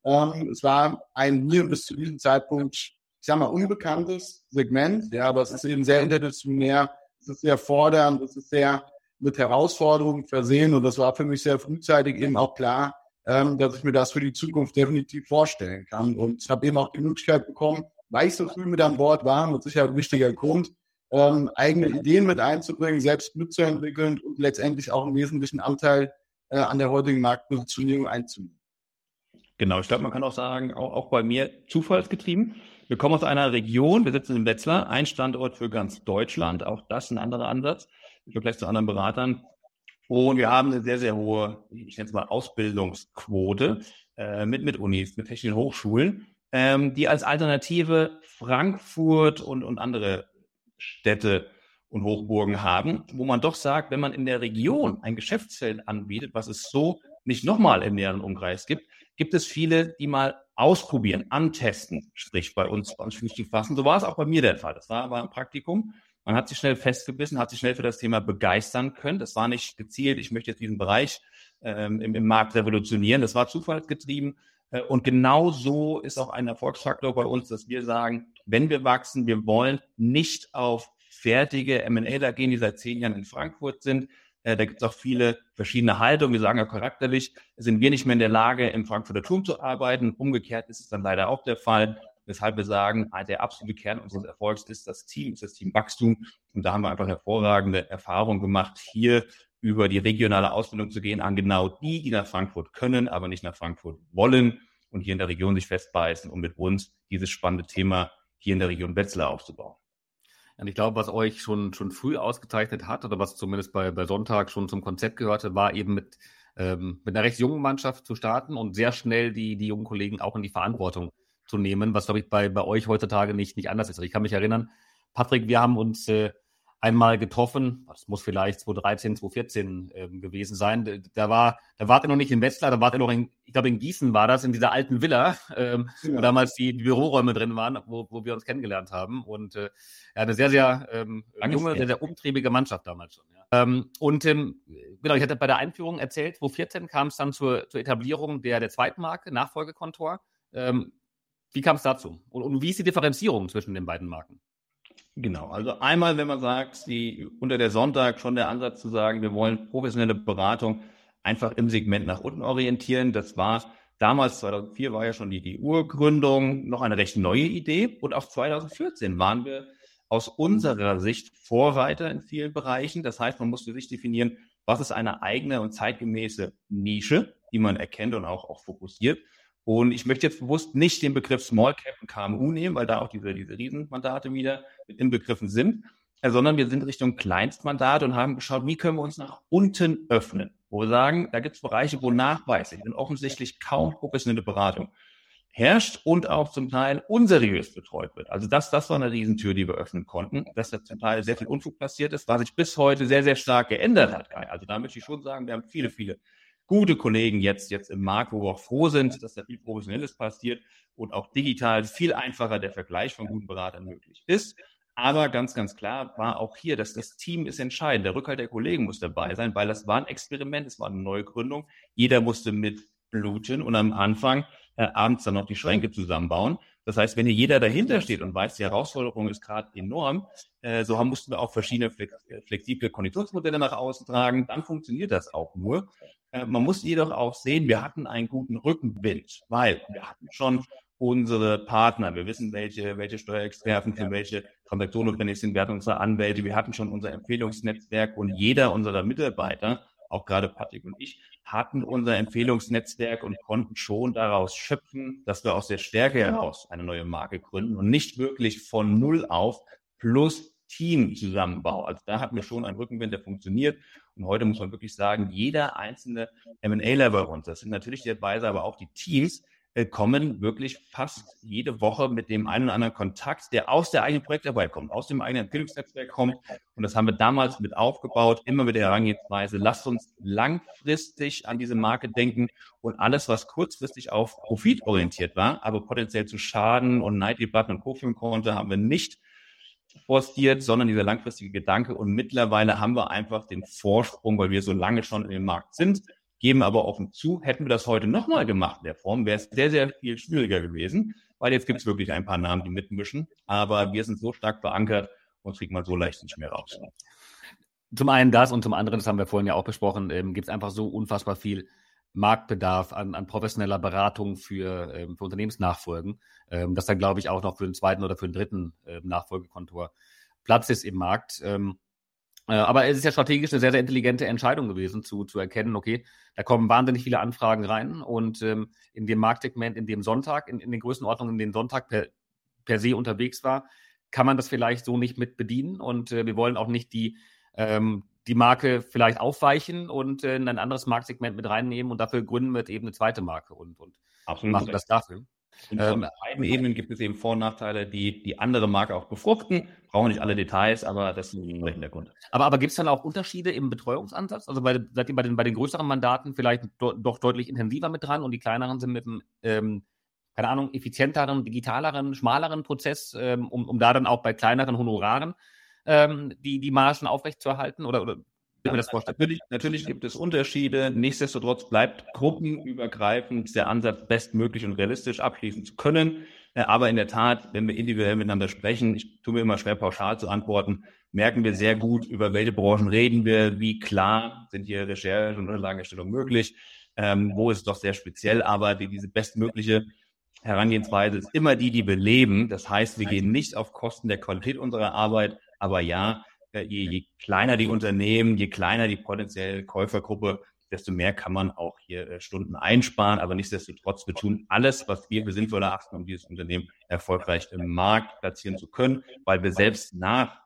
[SPEAKER 2] Ähm, es war ein mir bis zu diesem Zeitpunkt, ich sag mal, unbekanntes Segment, ja, aber es ist eben sehr interdisziplinär, es ist sehr fordernd, es ist sehr mit Herausforderungen versehen und das war für mich sehr frühzeitig eben auch klar, ähm, dass ich mir das für die Zukunft definitiv vorstellen kann. Und ich habe eben auch die Möglichkeit bekommen, weil ich so früh mit an Bord war, mit Sicherheit ein wichtiger Grund, ähm, eigene Ideen mit einzubringen, selbst mitzuentwickeln und letztendlich auch einen wesentlichen Anteil äh, an der heutigen Marktpositionierung einzunehmen.
[SPEAKER 3] Genau, ich glaube, man kann auch sagen, auch, auch bei mir zufallsgetrieben. Wir kommen aus einer Region, wir sitzen in Wetzlar, ein Standort für ganz Deutschland, auch das ein anderer Ansatz, im Vergleich zu anderen Beratern. Und wir haben eine sehr, sehr hohe, ich nenne es mal Ausbildungsquote äh, mit, mit Unis, mit technischen Hochschulen ähm, die als Alternative Frankfurt und, und andere Städte und Hochburgen haben, wo man doch sagt, wenn man in der Region ein Geschäftsfeld anbietet, was es so nicht nochmal im näheren Umkreis gibt, gibt es viele, die mal ausprobieren, antesten, sprich bei uns, bei uns Flüchtling fassen. So war es auch bei mir der Fall. Das war aber ein Praktikum. Man hat sich schnell festgebissen, hat sich schnell für das Thema begeistern können. Das war nicht gezielt, ich möchte jetzt diesen Bereich ähm, im, im Markt revolutionieren. Das war zufallsgetrieben. Äh, und genau so ist auch ein Erfolgsfaktor bei uns, dass wir sagen, wenn wir wachsen, wir wollen nicht auf fertige M&A gehen, die seit zehn Jahren in Frankfurt sind. Äh, da gibt es auch viele verschiedene Haltungen. Wir sagen ja charakterlich, sind wir nicht mehr in der Lage, im Frankfurter Turm zu arbeiten. Umgekehrt ist es dann leider auch der Fall. Weshalb wir sagen, der absolute Kern unseres Erfolgs ist das Team, ist das Team Wachstum. Und da haben wir einfach hervorragende Erfahrungen gemacht, hier über die regionale Ausbildung zu gehen an genau die, die nach Frankfurt können, aber nicht nach Frankfurt wollen und hier in der Region sich festbeißen, um mit uns dieses spannende Thema hier in der Region Wetzlar aufzubauen.
[SPEAKER 1] Und ich glaube, was euch schon, schon früh ausgezeichnet hat, oder was zumindest bei, bei Sonntag schon zum Konzept gehörte, war eben mit, ähm, mit einer recht jungen Mannschaft zu starten und sehr schnell die, die jungen Kollegen auch in die Verantwortung zu nehmen, was, glaube ich, bei, bei euch heutzutage nicht, nicht anders ist. Also ich kann mich erinnern, Patrick, wir haben uns äh, einmal getroffen. Das muss vielleicht 2013, 2014 ähm, gewesen sein. Da war, da wart ihr noch nicht in Wetzlar, da wart ihr noch in, ich glaube in Gießen war das, in dieser alten Villa, ähm, ja. wo damals die, die, Büroräume drin waren, wo, wo wir uns kennengelernt haben. Und äh, ja, eine sehr, sehr ähm, junge, sehr, sehr umtriebige Mannschaft damals schon. Ja. Ähm, und ähm, genau, ich hatte bei der Einführung erzählt, 2014 kam es dann zur, zur Etablierung der, der zweiten Marke, Nachfolgekontor. Ähm, wie kam es dazu? Und, und wie ist die Differenzierung zwischen den beiden Marken?
[SPEAKER 3] Genau, also einmal, wenn man sagt, die, unter der Sonntag schon der Ansatz zu sagen, wir wollen professionelle Beratung einfach im Segment nach unten orientieren. Das war damals, 2004 war ja schon die, die Urgründung, noch eine recht neue Idee. Und auch 2014 waren wir aus unserer Sicht Vorreiter in vielen Bereichen. Das heißt, man muss für sich definieren, was ist eine eigene und zeitgemäße Nische, die man erkennt und auch, auch fokussiert. Und ich möchte jetzt bewusst nicht den Begriff Small Cap und KMU nehmen, weil da auch diese, diese Riesenmandate wieder mit inbegriffen sind, äh, sondern wir sind Richtung Kleinstmandat und haben geschaut, wie können wir uns nach unten öffnen. Wo wir sagen, da gibt es Bereiche, wo nachweislich und offensichtlich kaum professionelle Beratung herrscht und auch zum Teil unseriös betreut wird. Also das, das war eine Riesentür, die wir öffnen konnten, dass da zum Teil sehr viel Unfug passiert ist, was sich bis heute sehr, sehr stark geändert hat. Also da möchte ich schon sagen, wir haben viele, viele gute Kollegen jetzt, jetzt im Markt, wo wir auch froh sind, dass da viel Professionelles passiert und auch digital viel einfacher der Vergleich von guten Beratern möglich ist. Aber ganz, ganz klar war auch hier, dass das Team ist entscheidend. Der Rückhalt der Kollegen muss dabei sein, weil das war ein Experiment, es war eine Neugründung. Jeder musste mit bluten und am Anfang äh, abends dann noch die Schränke zusammenbauen. Das heißt, wenn hier jeder dahinter steht und weiß, die Herausforderung ist gerade enorm, äh, so haben, mussten wir auch verschiedene flexible Konditionsmodelle nach außen tragen, dann funktioniert das auch nur. Äh, man muss jedoch auch sehen, wir hatten einen guten Rückenwind, weil wir hatten schon unsere Partner. Wir wissen, welche, welche Steuerexperten für welche Transaktionen notwendig sind. Wir hatten unsere Anwälte, wir hatten schon unser Empfehlungsnetzwerk und jeder unserer Mitarbeiter, auch gerade Patrick und ich, hatten unser Empfehlungsnetzwerk und konnten schon daraus schöpfen, dass wir aus der Stärke heraus eine neue Marke gründen und nicht wirklich von Null auf plus Teamzusammenbau. Also da hatten wir schon einen Rückenwind, der funktioniert. Und heute muss man wirklich sagen, jeder einzelne M&A-Level bei das sind natürlich die Advisor, aber auch die Teams, äh, kommen wirklich fast jede Woche mit dem einen oder anderen Kontakt, der aus der eigenen Projektarbeit kommt, aus dem eigenen Empfehlungsnetzwerk kommt. Und das haben wir damals mit aufgebaut, immer mit der Herangehensweise, lasst uns langfristig an diese Marke denken und alles, was kurzfristig auf Profit orientiert war, aber potenziell zu Schaden und Neiddebatten und Co. führen konnte, haben wir nicht forciert, sondern dieser langfristige Gedanke. Und mittlerweile haben wir einfach den Vorsprung, weil wir so lange schon in dem Markt sind geben aber offen zu, hätten wir das heute nochmal gemacht in der Form, wäre es sehr, sehr viel schwieriger gewesen, weil jetzt gibt es wirklich ein paar Namen, die mitmischen, aber wir sind so stark verankert und kriegen man so leicht nicht mehr raus.
[SPEAKER 1] Zum einen das und zum anderen, das haben wir vorhin ja auch besprochen, ähm, gibt es einfach so unfassbar viel Marktbedarf an, an professioneller Beratung für, ähm, für Unternehmensnachfolgen, ähm, dass da glaube ich auch noch für den zweiten oder für den dritten ähm, Nachfolgekontor Platz ist im Markt. Ähm, äh, aber es ist ja strategisch eine sehr, sehr intelligente Entscheidung gewesen, zu, zu erkennen, okay, da kommen wahnsinnig viele Anfragen rein und ähm, in dem Marktsegment, in dem Sonntag, in, in den Größenordnungen, in denen Sonntag per, per se unterwegs war, kann man das vielleicht so nicht mit bedienen und äh, wir wollen auch nicht die, ähm, die Marke vielleicht aufweichen und äh, in ein anderes Marktsegment mit reinnehmen und dafür gründen wir eben eine zweite Marke und, und
[SPEAKER 3] Absolut machen das dafür. Und von ähm, beiden Ebenen gibt es eben Vor- und Nachteile, die die andere Marke auch befruchten. Brauchen nicht alle Details, aber das ist ein Hintergrund.
[SPEAKER 1] Aber, aber gibt es dann auch Unterschiede im Betreuungsansatz? Also bei, seid ihr bei den, bei den größeren Mandaten vielleicht do, doch deutlich intensiver mit dran und die kleineren sind mit einem, ähm, keine Ahnung, effizienteren, digitaleren, schmaleren Prozess, ähm, um, um da dann auch bei kleineren Honoraren ähm, die, die Margen aufrechtzuerhalten? Oder, oder
[SPEAKER 3] Natürlich, natürlich gibt es Unterschiede. Nichtsdestotrotz bleibt gruppenübergreifend der Ansatz, bestmöglich und realistisch abschließen zu können. Aber in der Tat, wenn wir individuell miteinander sprechen, ich tue mir immer schwer pauschal zu antworten, merken wir sehr gut, über welche Branchen reden wir, wie klar sind hier Recherche und Unterlagenerstellung möglich, ähm, wo ist es doch sehr speziell, aber die, diese bestmögliche Herangehensweise ist immer die, die wir leben. Das heißt, wir gehen nicht auf Kosten der Qualität unserer Arbeit, aber ja, je, je kleiner die Unternehmen, je kleiner die potenzielle Käufergruppe, desto mehr kann man auch hier äh, Stunden einsparen. Aber nichtsdestotrotz, wir tun alles, was wir für sinnvoll erachten, um dieses Unternehmen erfolgreich im Markt platzieren zu können, weil wir selbst nach,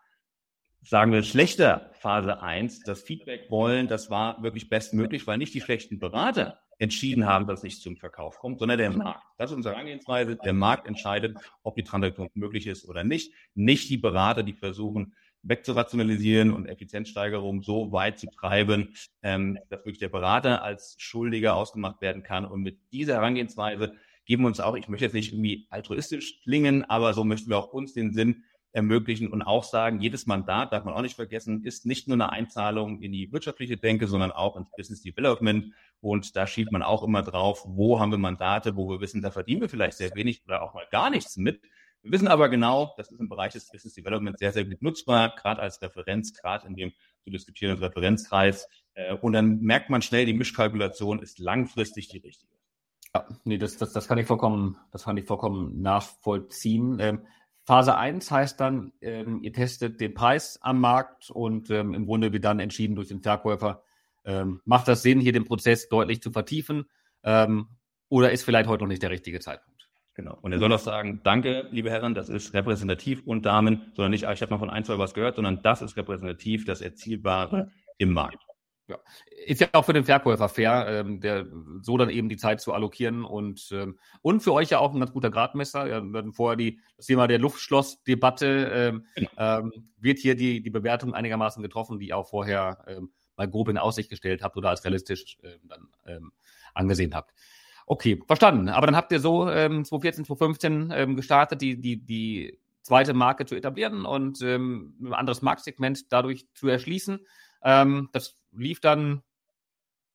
[SPEAKER 3] sagen wir, schlechter Phase 1 das Feedback wollen, das war wirklich bestmöglich, weil nicht die schlechten Berater entschieden haben, dass es nicht zum Verkauf kommt, sondern der Markt. Das ist unsere Herangehensweise. Der Markt entscheidet, ob die Transaktion möglich ist oder nicht. Nicht die Berater, die versuchen, wegzurationalisieren und Effizienzsteigerung so weit zu treiben, ähm, dass wirklich der Berater als Schuldiger ausgemacht werden kann. Und mit dieser Herangehensweise geben wir uns auch, ich möchte jetzt nicht irgendwie altruistisch klingen, aber so möchten wir auch uns den Sinn ermöglichen und auch sagen, jedes Mandat, darf man auch nicht vergessen, ist nicht nur eine Einzahlung in die wirtschaftliche Denke, sondern auch ins Business Development. Und da schiebt man auch immer drauf, wo haben wir Mandate, wo wir wissen, da verdienen wir vielleicht sehr wenig oder auch mal gar nichts mit. Wir wissen aber genau, das ist im Bereich des Business Development sehr, sehr gut nutzbar, gerade als Referenz, gerade in dem zu diskutierenden Referenzkreis. Äh, und dann merkt man schnell, die Mischkalkulation ist langfristig die richtige.
[SPEAKER 1] Ja, nee, das, das, das kann ich vollkommen, das kann ich vollkommen nachvollziehen. Ähm, Phase 1 heißt dann, ähm, ihr testet den Preis am Markt und ähm, im Grunde wird dann entschieden durch den Verkäufer, ähm, macht das Sinn, hier den Prozess deutlich zu vertiefen ähm, oder ist vielleicht heute noch nicht der richtige Zeitpunkt?
[SPEAKER 3] Genau. Und er soll auch sagen, danke, liebe Herren, das ist repräsentativ und Damen, sondern nicht, ah, ich habe mal von ein, zwei was gehört, sondern das ist repräsentativ, das Erzielbare im Markt.
[SPEAKER 1] Ja. Ist ja auch für den Verkäufer fair, ähm, der so dann eben die Zeit zu allokieren und, ähm, und für euch ja auch ein ganz guter Gradmesser. Ja, wir hatten vorher die, das Thema der Luftschlossdebatte, ähm, genau. ähm, wird hier die, die Bewertung einigermaßen getroffen, die ihr auch vorher ähm, mal grob in Aussicht gestellt habt oder als realistisch ähm, dann ähm, angesehen habt. Okay, verstanden. Aber dann habt ihr so ähm, 2014, 2015 ähm, gestartet, die, die, die zweite Marke zu etablieren und ähm, ein anderes Marktsegment dadurch zu erschließen. Ähm, das lief dann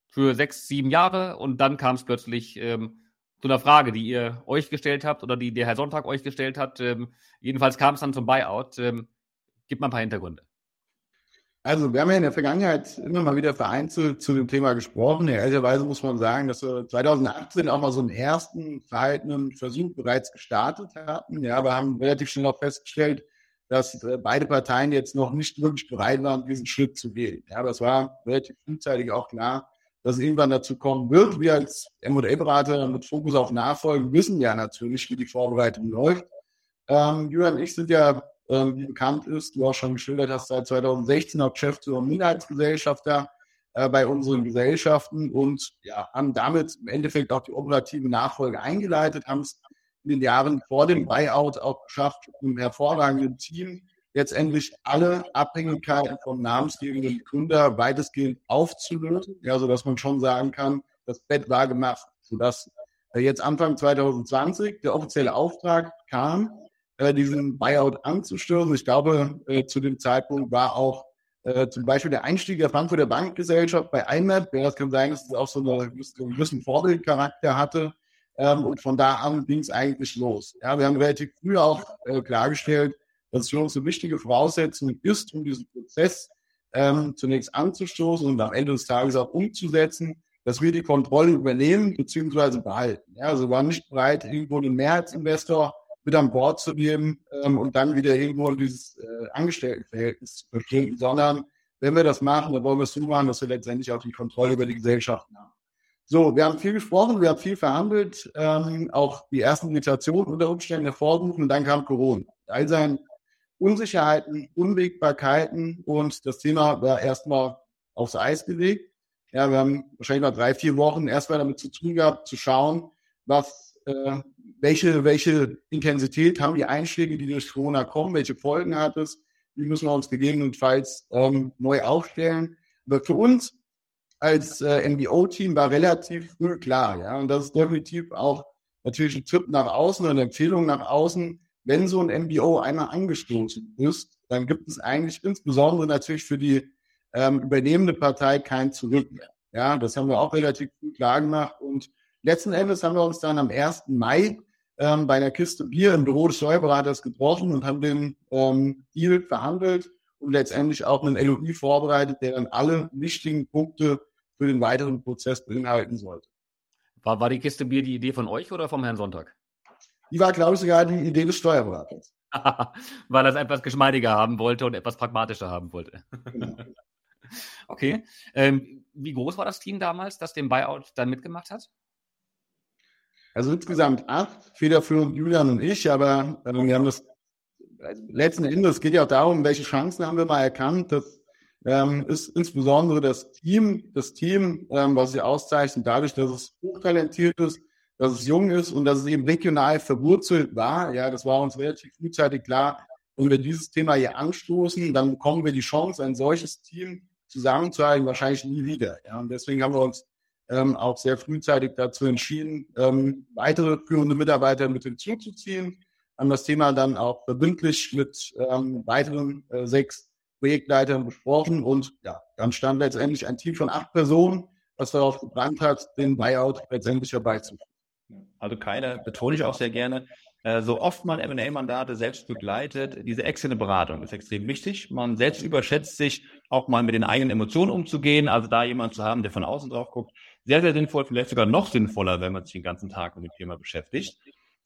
[SPEAKER 1] für sechs, sieben Jahre und dann kam es plötzlich ähm, zu einer Frage, die ihr euch gestellt habt oder die der Herr Sonntag euch gestellt hat. Ähm, jedenfalls kam es dann zum Buyout. Ähm, gib mal ein paar Hintergründe.
[SPEAKER 2] Also, wir haben ja in der Vergangenheit immer mal wieder vereinzelt zu dem Thema gesprochen. Ehrlicherweise muss man sagen, dass wir 2018 auch mal so einen ersten verhaltenen Versuch bereits gestartet hatten. Ja, aber haben relativ schnell auch festgestellt, dass äh, beide Parteien jetzt noch nicht wirklich bereit waren, diesen Schritt zu gehen. Ja, es war relativ frühzeitig auch klar, dass es irgendwann dazu kommen wird. Wir als M&A-Berater mit Fokus auf Nachfolge wissen ja natürlich, wie die Vorbereitung läuft. Ähm, Julian und ich sind ja ähm, wie bekannt ist, du auch schon geschildert hast, seit 2016 auch Geschäftsführer und Minderheitsgesellschafter äh, bei unseren Gesellschaften und ja, haben damit im Endeffekt auch die operative Nachfolge eingeleitet, haben es in den Jahren vor dem Buyout auch geschafft, mit einem hervorragenden Team letztendlich alle Abhängigkeiten vom namensgebenden Gründer weitestgehend aufzulösen, ja, sodass man schon sagen kann, das Bett war gemacht, sodass äh, jetzt Anfang 2020 der offizielle Auftrag kam, äh, diesen Buyout anzustören. Ich glaube, äh, zu dem Zeitpunkt war auch zum Beispiel der Einstieg der Frankfurter Bankgesellschaft bei IMAP. Ja, das kann sein, dass es auch so eine, einen gewissen Vorbildcharakter hatte. Ähm, und von da an ging es eigentlich los. Ja, wir haben relativ früh auch äh, klargestellt, dass für uns eine wichtige Voraussetzung ist, um diesen Prozess ähm, zunächst anzustoßen und am Ende des Tages auch umzusetzen, dass wir die Kontrolle übernehmen bzw. behalten. Ja, also wir waren nicht bereit, irgendwo einen Mehrheitsinvestor mit an Bord zu nehmen ähm, und dann wieder irgendwo dieses äh, Angestelltenverhältnis zu verstehen, sondern wenn wir das machen, dann wollen wir es so machen, dass wir letztendlich auch die Kontrolle über die Gesellschaften haben. So, wir haben viel gesprochen, wir haben viel verhandelt, ähm, auch die ersten Irritationen unter Umständen hervorgerufen und dann kam Corona. All seinen Unsicherheiten, Unwägbarkeiten und das Thema war erstmal aufs Eis gelegt. Ja, wir haben wahrscheinlich noch drei, vier Wochen erstmal damit zu tun gehabt, zu schauen, was äh, welche, welche Intensität haben die Einschläge, die durch Corona kommen, welche Folgen hat es, wie müssen wir uns gegebenenfalls ähm, neu aufstellen. Aber für uns als äh, NBO-Team war relativ früh klar, ja, und das ist definitiv auch natürlich ein Tipp nach außen und eine Empfehlung nach außen, wenn so ein MBO einmal angestoßen ist, dann gibt es eigentlich insbesondere natürlich für die ähm, übernehmende Partei kein Zurück mehr. Ja, das haben wir auch relativ gut klar gemacht. Und letzten Endes haben wir uns dann am 1. Mai ähm, bei einer Kiste Bier im Büro des Steuerberaters getroffen und haben den ähm, Deal verhandelt und letztendlich auch einen LOI vorbereitet, der dann alle wichtigen Punkte für den weiteren Prozess beinhalten sollte.
[SPEAKER 1] War, war die Kiste Bier die Idee von euch oder vom Herrn Sonntag?
[SPEAKER 2] Die war, glaube ich, sogar die Idee des Steuerberaters.
[SPEAKER 1] Weil er es etwas geschmeidiger haben wollte und etwas pragmatischer haben wollte. Genau. okay. Ähm, wie groß war das Team damals, das den Buyout dann mitgemacht hat?
[SPEAKER 2] Also insgesamt acht, federführend Julian und ich, aber äh, wir haben das letzten Endes geht ja auch darum, welche Chancen haben wir mal erkannt. Das ähm, ist insbesondere das Team, das Team, ähm, was sich auszeichnet, dadurch, dass es hochtalentiert ist, dass es jung ist und dass es eben regional verwurzelt war. Ja, das war uns relativ frühzeitig klar. Und wenn wir dieses Thema hier anstoßen, dann bekommen wir die Chance, ein solches Team zusammenzuhalten, wahrscheinlich nie wieder. Ja, und deswegen haben wir uns ähm, auch sehr frühzeitig dazu entschieden, ähm, weitere führende Mitarbeiter mit hinzuzuziehen, haben das Thema dann auch verbindlich mit ähm, weiteren äh, sechs Projektleitern besprochen und ja, dann stand letztendlich ein Team von acht Personen, was darauf gebrannt hat, den Buyout letztendlich herbeizuführen.
[SPEAKER 3] Also keiner, betone ich auch sehr gerne, äh, so oft man M&A-Mandate selbst begleitet, diese externe Beratung ist extrem wichtig. Man selbst überschätzt sich, auch mal mit den eigenen Emotionen umzugehen, also da jemand zu haben, der von außen drauf guckt. Sehr, sehr sinnvoll, vielleicht sogar noch sinnvoller, wenn man sich den ganzen Tag mit dem Thema beschäftigt.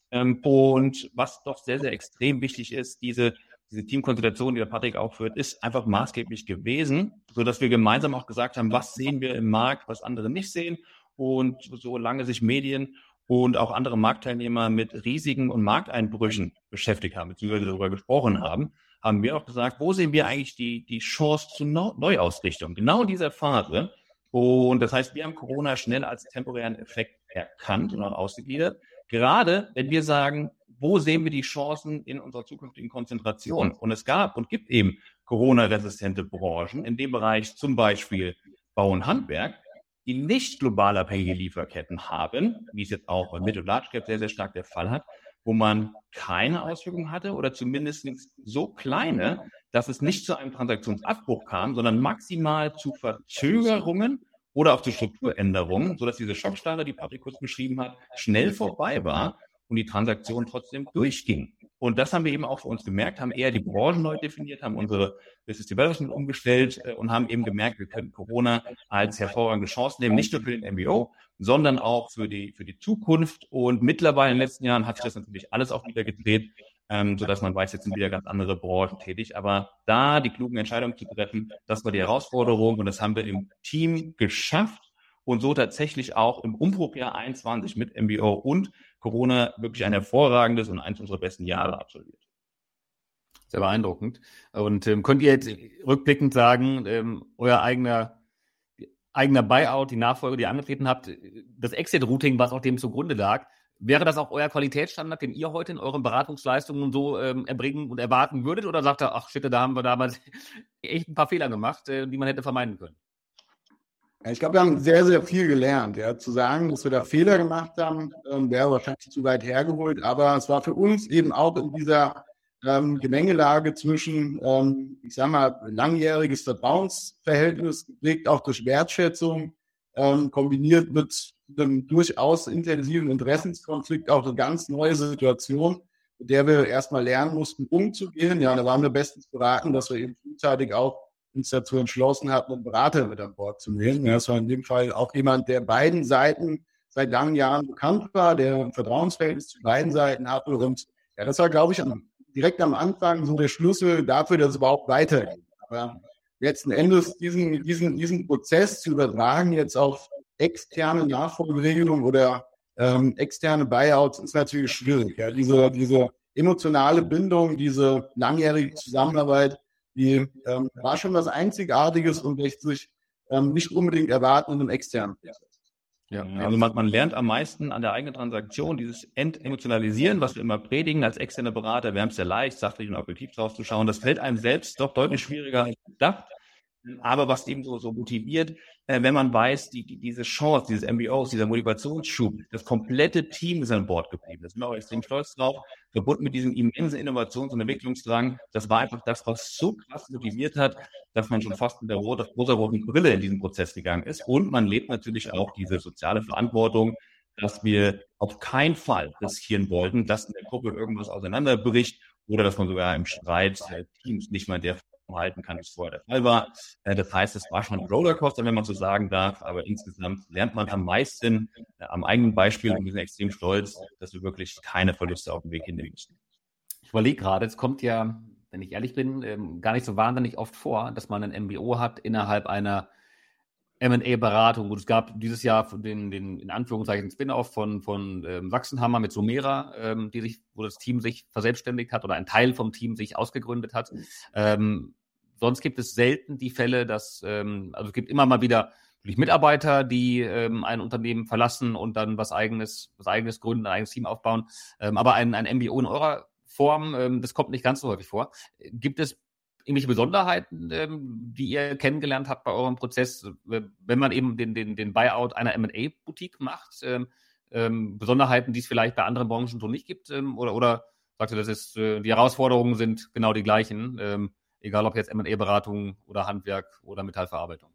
[SPEAKER 3] Ähm, und was doch sehr, sehr extrem wichtig ist, diese diese Teamkonstellation, die der Patrick auch führt, ist einfach maßgeblich gewesen, so dass wir gemeinsam auch gesagt haben, was sehen wir im Markt, was andere nicht sehen. Und solange sich Medien und auch andere Marktteilnehmer mit Risiken und Markteinbrüchen beschäftigt haben, beziehungsweise darüber gesprochen haben, haben wir auch gesagt, wo sehen wir eigentlich die, die Chance zur Neuausrichtung? Genau in dieser Phase. Und das heißt, wir haben Corona schnell als temporären Effekt erkannt und auch ausgegliedert. Gerade wenn wir sagen, wo sehen wir die Chancen in unserer zukünftigen Konzentration? Und es gab und gibt eben Corona-resistente Branchen in dem Bereich zum Beispiel Bau und Handwerk, die nicht global abhängige Lieferketten haben, wie es jetzt auch bei Mid- und Large Cap sehr, sehr stark der Fall hat, wo man keine Auswirkungen hatte oder zumindest so kleine, dass es nicht zu einem Transaktionsabbruch kam, sondern maximal zu Verzögerungen oder auch zu Strukturänderungen, sodass diese Schockstarre, die Patrick kurz beschrieben hat, schnell vorbei war und die Transaktion trotzdem durchging. Und das haben wir eben auch für uns gemerkt, haben eher die Branchen neu definiert, haben unsere Business Development umgestellt äh, und haben eben gemerkt, wir können Corona als hervorragende Chance nehmen, nicht nur für den MBO, sondern auch für die, für die Zukunft. Und mittlerweile in den letzten Jahren hat sich das natürlich alles auch wieder gedreht, ähm, sodass man weiß, jetzt sind wieder ganz andere Branchen tätig. Aber da die klugen Entscheidungen zu treffen, das war die Herausforderung und das haben wir im Team geschafft und so tatsächlich auch im Umbruchjahr 21 mit MBO und Corona wirklich ein hervorragendes und eins unserer besten Jahre absolviert.
[SPEAKER 1] Sehr beeindruckend. Und ähm, könnt ihr jetzt rückblickend sagen, ähm, euer eigener, eigener Buyout, die Nachfolge, die ihr angetreten habt, das Exit-Routing, was auch dem zugrunde lag, wäre das auch euer Qualitätsstandard, den ihr heute in euren Beratungsleistungen so ähm, erbringen und erwarten würdet? Oder sagt ihr, ach shit, da haben wir damals echt ein paar Fehler gemacht, äh, die man hätte vermeiden können?
[SPEAKER 2] Ich glaube, wir haben sehr, sehr viel gelernt. Ja. Zu sagen, dass wir da Fehler gemacht haben, ähm, wäre wahrscheinlich zu weit hergeholt. Aber es war für uns eben auch in dieser ähm, Gemengelage zwischen, ähm, ich sage mal, langjähriges Vertrauensverhältnis, geprägt auch durch Wertschätzung, ähm, kombiniert mit einem durchaus intensiven Interessenskonflikt auch eine ganz neue Situation, mit der wir erstmal lernen mussten, umzugehen. Ja, da waren wir bestens beraten, dass wir eben frühzeitig auch uns dazu entschlossen hatten, einen Berater mit an Bord zu nehmen. Das war in dem Fall auch jemand, der beiden Seiten seit langen Jahren bekannt war, der ein Vertrauensverhältnis zu beiden Seiten hatte. Und ja, das war, glaube ich, direkt am Anfang so der Schlüssel dafür, dass es überhaupt weitergeht. Aber letzten Endes diesen, diesen, diesen Prozess zu übertragen jetzt auf externe Nachfolgeregelungen oder ähm, externe Buyouts ist natürlich schwierig. Ja. Diese, diese emotionale Bindung, diese langjährige Zusammenarbeit die ähm, war schon was Einzigartiges und lässt sich ähm, nicht unbedingt erwarten in einem externen.
[SPEAKER 3] Ja, also man, man lernt am meisten an der eigenen Transaktion, dieses Entemotionalisieren, was wir immer predigen als externe Berater. Wir haben es ja leicht, sachlich und objektiv drauf zu schauen. Das fällt einem selbst doch deutlich schwieriger als gedacht. Aber was eben so, so motiviert, äh, wenn man weiß, die, die, diese Chance, dieses MBOs, dieser Motivationsschub, das komplette Team ist an Bord geblieben. Da sind wir auch extrem stolz drauf. Verbunden mit diesem immensen Innovations- und Entwicklungsdrang. Das war einfach das, was so krass motiviert hat, dass man schon fast mit der rosa-roten Brille in diesen Prozess gegangen ist. Und man lebt natürlich auch diese soziale Verantwortung, dass wir auf keinen Fall riskieren wollten, dass in der Gruppe irgendwas auseinanderbricht oder dass man sogar im Streit äh, Teams nicht mal der halten kann, wie es vorher der Fall war. Äh, das heißt, es war schon ein Rollercoaster, wenn man so sagen darf, aber insgesamt lernt man am meisten äh, am eigenen Beispiel und wir sind extrem stolz, dass wir wirklich keine Verluste auf dem Weg hinlegen müssen.
[SPEAKER 1] Ich überlege gerade, es kommt ja, wenn ich ehrlich bin, ähm, gar nicht so wahnsinnig oft vor, dass man ein MBO hat innerhalb einer M&A-Beratung. es gab dieses Jahr den, den in Anführungszeichen Spin-off von, von ähm, Sachsenhammer mit Sumera, ähm, die sich, wo das Team sich verselbstständigt hat oder ein Teil vom Team sich ausgegründet hat. Ähm, sonst gibt es selten die Fälle, dass, ähm, also es gibt immer mal wieder natürlich Mitarbeiter, die ähm, ein Unternehmen verlassen und dann was eigenes, was eigenes gründen, ein eigenes Team aufbauen. Ähm, aber ein, ein MBO in eurer Form, ähm, das kommt nicht ganz so häufig vor. Gibt es irgendwelche Besonderheiten, ähm, die ihr kennengelernt habt bei eurem Prozess, äh, wenn man eben den, den, den Buyout einer M&A-Boutique macht? Ähm, ähm, Besonderheiten, die es vielleicht bei anderen Branchen so nicht gibt? Ähm, oder, oder sagt ihr, das ist, äh, die Herausforderungen sind genau die gleichen, ähm, egal ob jetzt M&A-Beratung oder Handwerk oder Metallverarbeitung?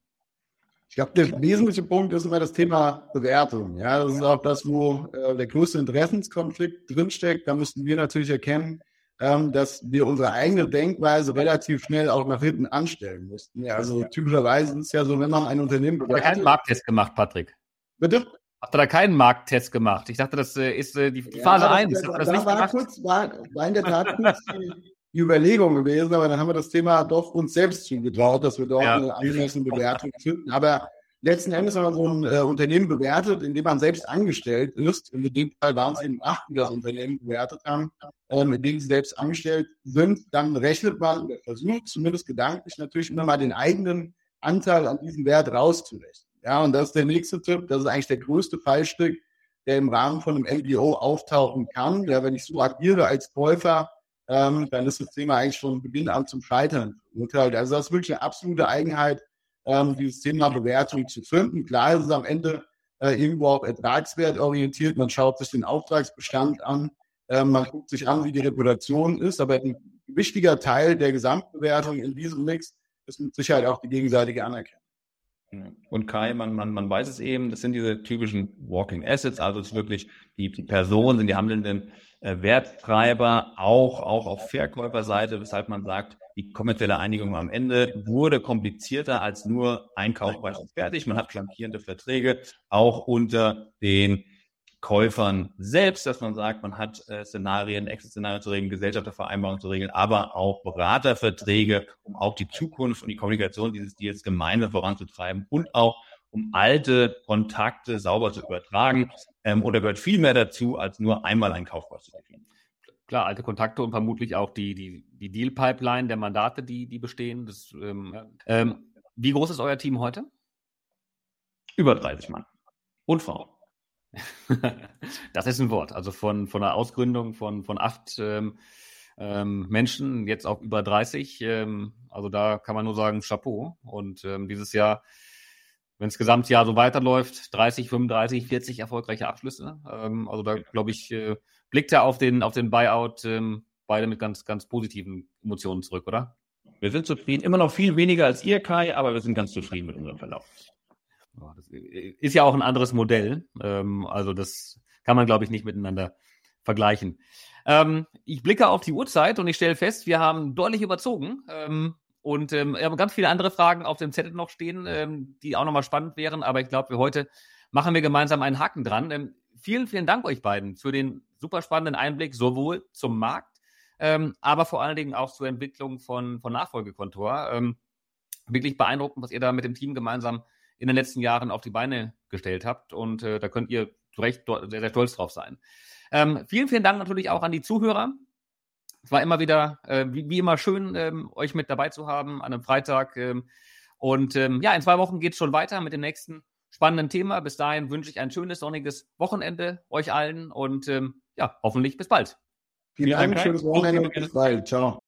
[SPEAKER 2] Ich glaube, der wesentliche Punkt ist immer das Thema Bewertung. Ja, das ist auch das, wo äh, der größte Interessenskonflikt drinsteckt. Da müssten wir natürlich erkennen, ähm, dass wir unsere eigene Denkweise relativ schnell auch nach hinten anstellen mussten. Ja, also typischerweise ist es ja so, wenn man ein Unternehmen
[SPEAKER 1] bewertet. Habt ihr keinen Markttest gemacht, Patrick?
[SPEAKER 2] Bitte?
[SPEAKER 1] Habt ihr da keinen Markttest gemacht? Ich dachte, das äh, ist äh, die Phase ja, 1.
[SPEAKER 2] Da, das da war, kurz, war, war in der Tat kurz die, die, Überlegung gewesen, aber dann haben wir das Thema doch uns selbst zugetraut, dass wir dort ja. eine angemessene Bewertung finden. Aber letzten Endes, wenn man so ein äh, Unternehmen bewertet, in dem man selbst angestellt ist, in dem Fall waren es eben acht, die das Unternehmen bewertet haben, äh, mit denen sie selbst angestellt sind, dann rechnet man versucht zumindest gedanklich natürlich immer mal den eigenen Anteil an diesem Wert rauszurechnen. Ja, und das ist der nächste Tipp. Das ist eigentlich der größte Fallstrick, der im Rahmen von einem MBO auftauchen kann. Ja, wenn ich so agiere als Käufer, ähm, dann ist das Thema eigentlich von Beginn an zum Scheitern verurteilt. Also das ist wirklich eine absolute Eigenheit ähm, dieses Thema Bewertung zu finden. Klar ist es am Ende äh, irgendwo auch ertragswertorientiert. Man schaut sich den Auftragsbestand an, äh, man guckt sich an, wie die Reputation ist, aber ein wichtiger Teil der Gesamtbewertung in diesem Mix ist mit Sicherheit auch die gegenseitige Anerkennung.
[SPEAKER 3] Und Kai, man, man, man weiß es eben, das sind diese typischen Walking Assets, also es ist wirklich die, die Personen, sind die handelnden äh, Werttreiber, auch, auch auf Verkäuferseite, weshalb man sagt, die kommerzielle Einigung am Ende wurde komplizierter als nur Einkaufpreis und fertig. Man hat flankierende Verträge auch unter den Käufern selbst, dass man sagt, man hat äh, Szenarien, Exit-Szenarien zu regeln, Gesellschaftervereinbarungen zu regeln, aber auch Beraterverträge, um auch die Zukunft und die Kommunikation dieses Deals gemeinsam voranzutreiben und auch um alte Kontakte sauber zu übertragen. Ähm, oder gehört viel mehr dazu, als nur einmal einen Kaufpreis zu definieren.
[SPEAKER 1] Klar, alte Kontakte und vermutlich auch die, die, die Deal-Pipeline der Mandate, die, die bestehen. Das, ähm, ähm, wie groß ist euer Team heute?
[SPEAKER 3] Über 30 Mann. Und Frauen.
[SPEAKER 1] das ist ein Wort. Also von, von der Ausgründung von, von acht ähm, ähm, Menschen, jetzt auf über 30. Ähm, also da kann man nur sagen, Chapeau. Und ähm, dieses Jahr, wenn das Gesamtjahr so weiterläuft, 30, 35, 40 erfolgreiche Abschlüsse. Also da glaube ich, äh, blickt er auf den, auf den Buyout ähm, beide mit ganz, ganz positiven Emotionen zurück, oder?
[SPEAKER 3] Wir sind zufrieden. Immer noch viel weniger als ihr, Kai, aber wir sind ganz zufrieden mit unserem Verlauf.
[SPEAKER 1] Das ist ja auch ein anderes Modell. Ähm, also das kann man, glaube ich, nicht miteinander vergleichen. Ähm, ich blicke auf die Uhrzeit und ich stelle fest, wir haben deutlich überzogen. Ähm, und ähm, wir haben ganz viele andere Fragen auf dem Zettel noch stehen, ähm, die auch nochmal spannend wären. Aber ich glaube, für heute machen wir gemeinsam einen Haken dran. Vielen, vielen Dank euch beiden für den super spannenden Einblick sowohl zum Markt, ähm, aber vor allen Dingen auch zur Entwicklung von, von Nachfolgekontor. Ähm, wirklich beeindruckend, was ihr da mit dem Team gemeinsam in den letzten Jahren auf die Beine gestellt habt. Und äh, da könnt ihr zu Recht sehr, sehr stolz drauf sein. Ähm, vielen, vielen Dank natürlich auch an die Zuhörer. Es war immer wieder, äh, wie, wie, immer, schön, ähm, euch mit dabei zu haben an einem Freitag. Ähm, und ähm, ja, in zwei Wochen geht es schon weiter mit dem nächsten spannenden Thema. Bis dahin wünsche ich ein schönes, sonniges Wochenende euch allen und ähm, ja, hoffentlich bis bald.
[SPEAKER 2] Vielen Dank, schönes Wochenende und bis bald. Ciao.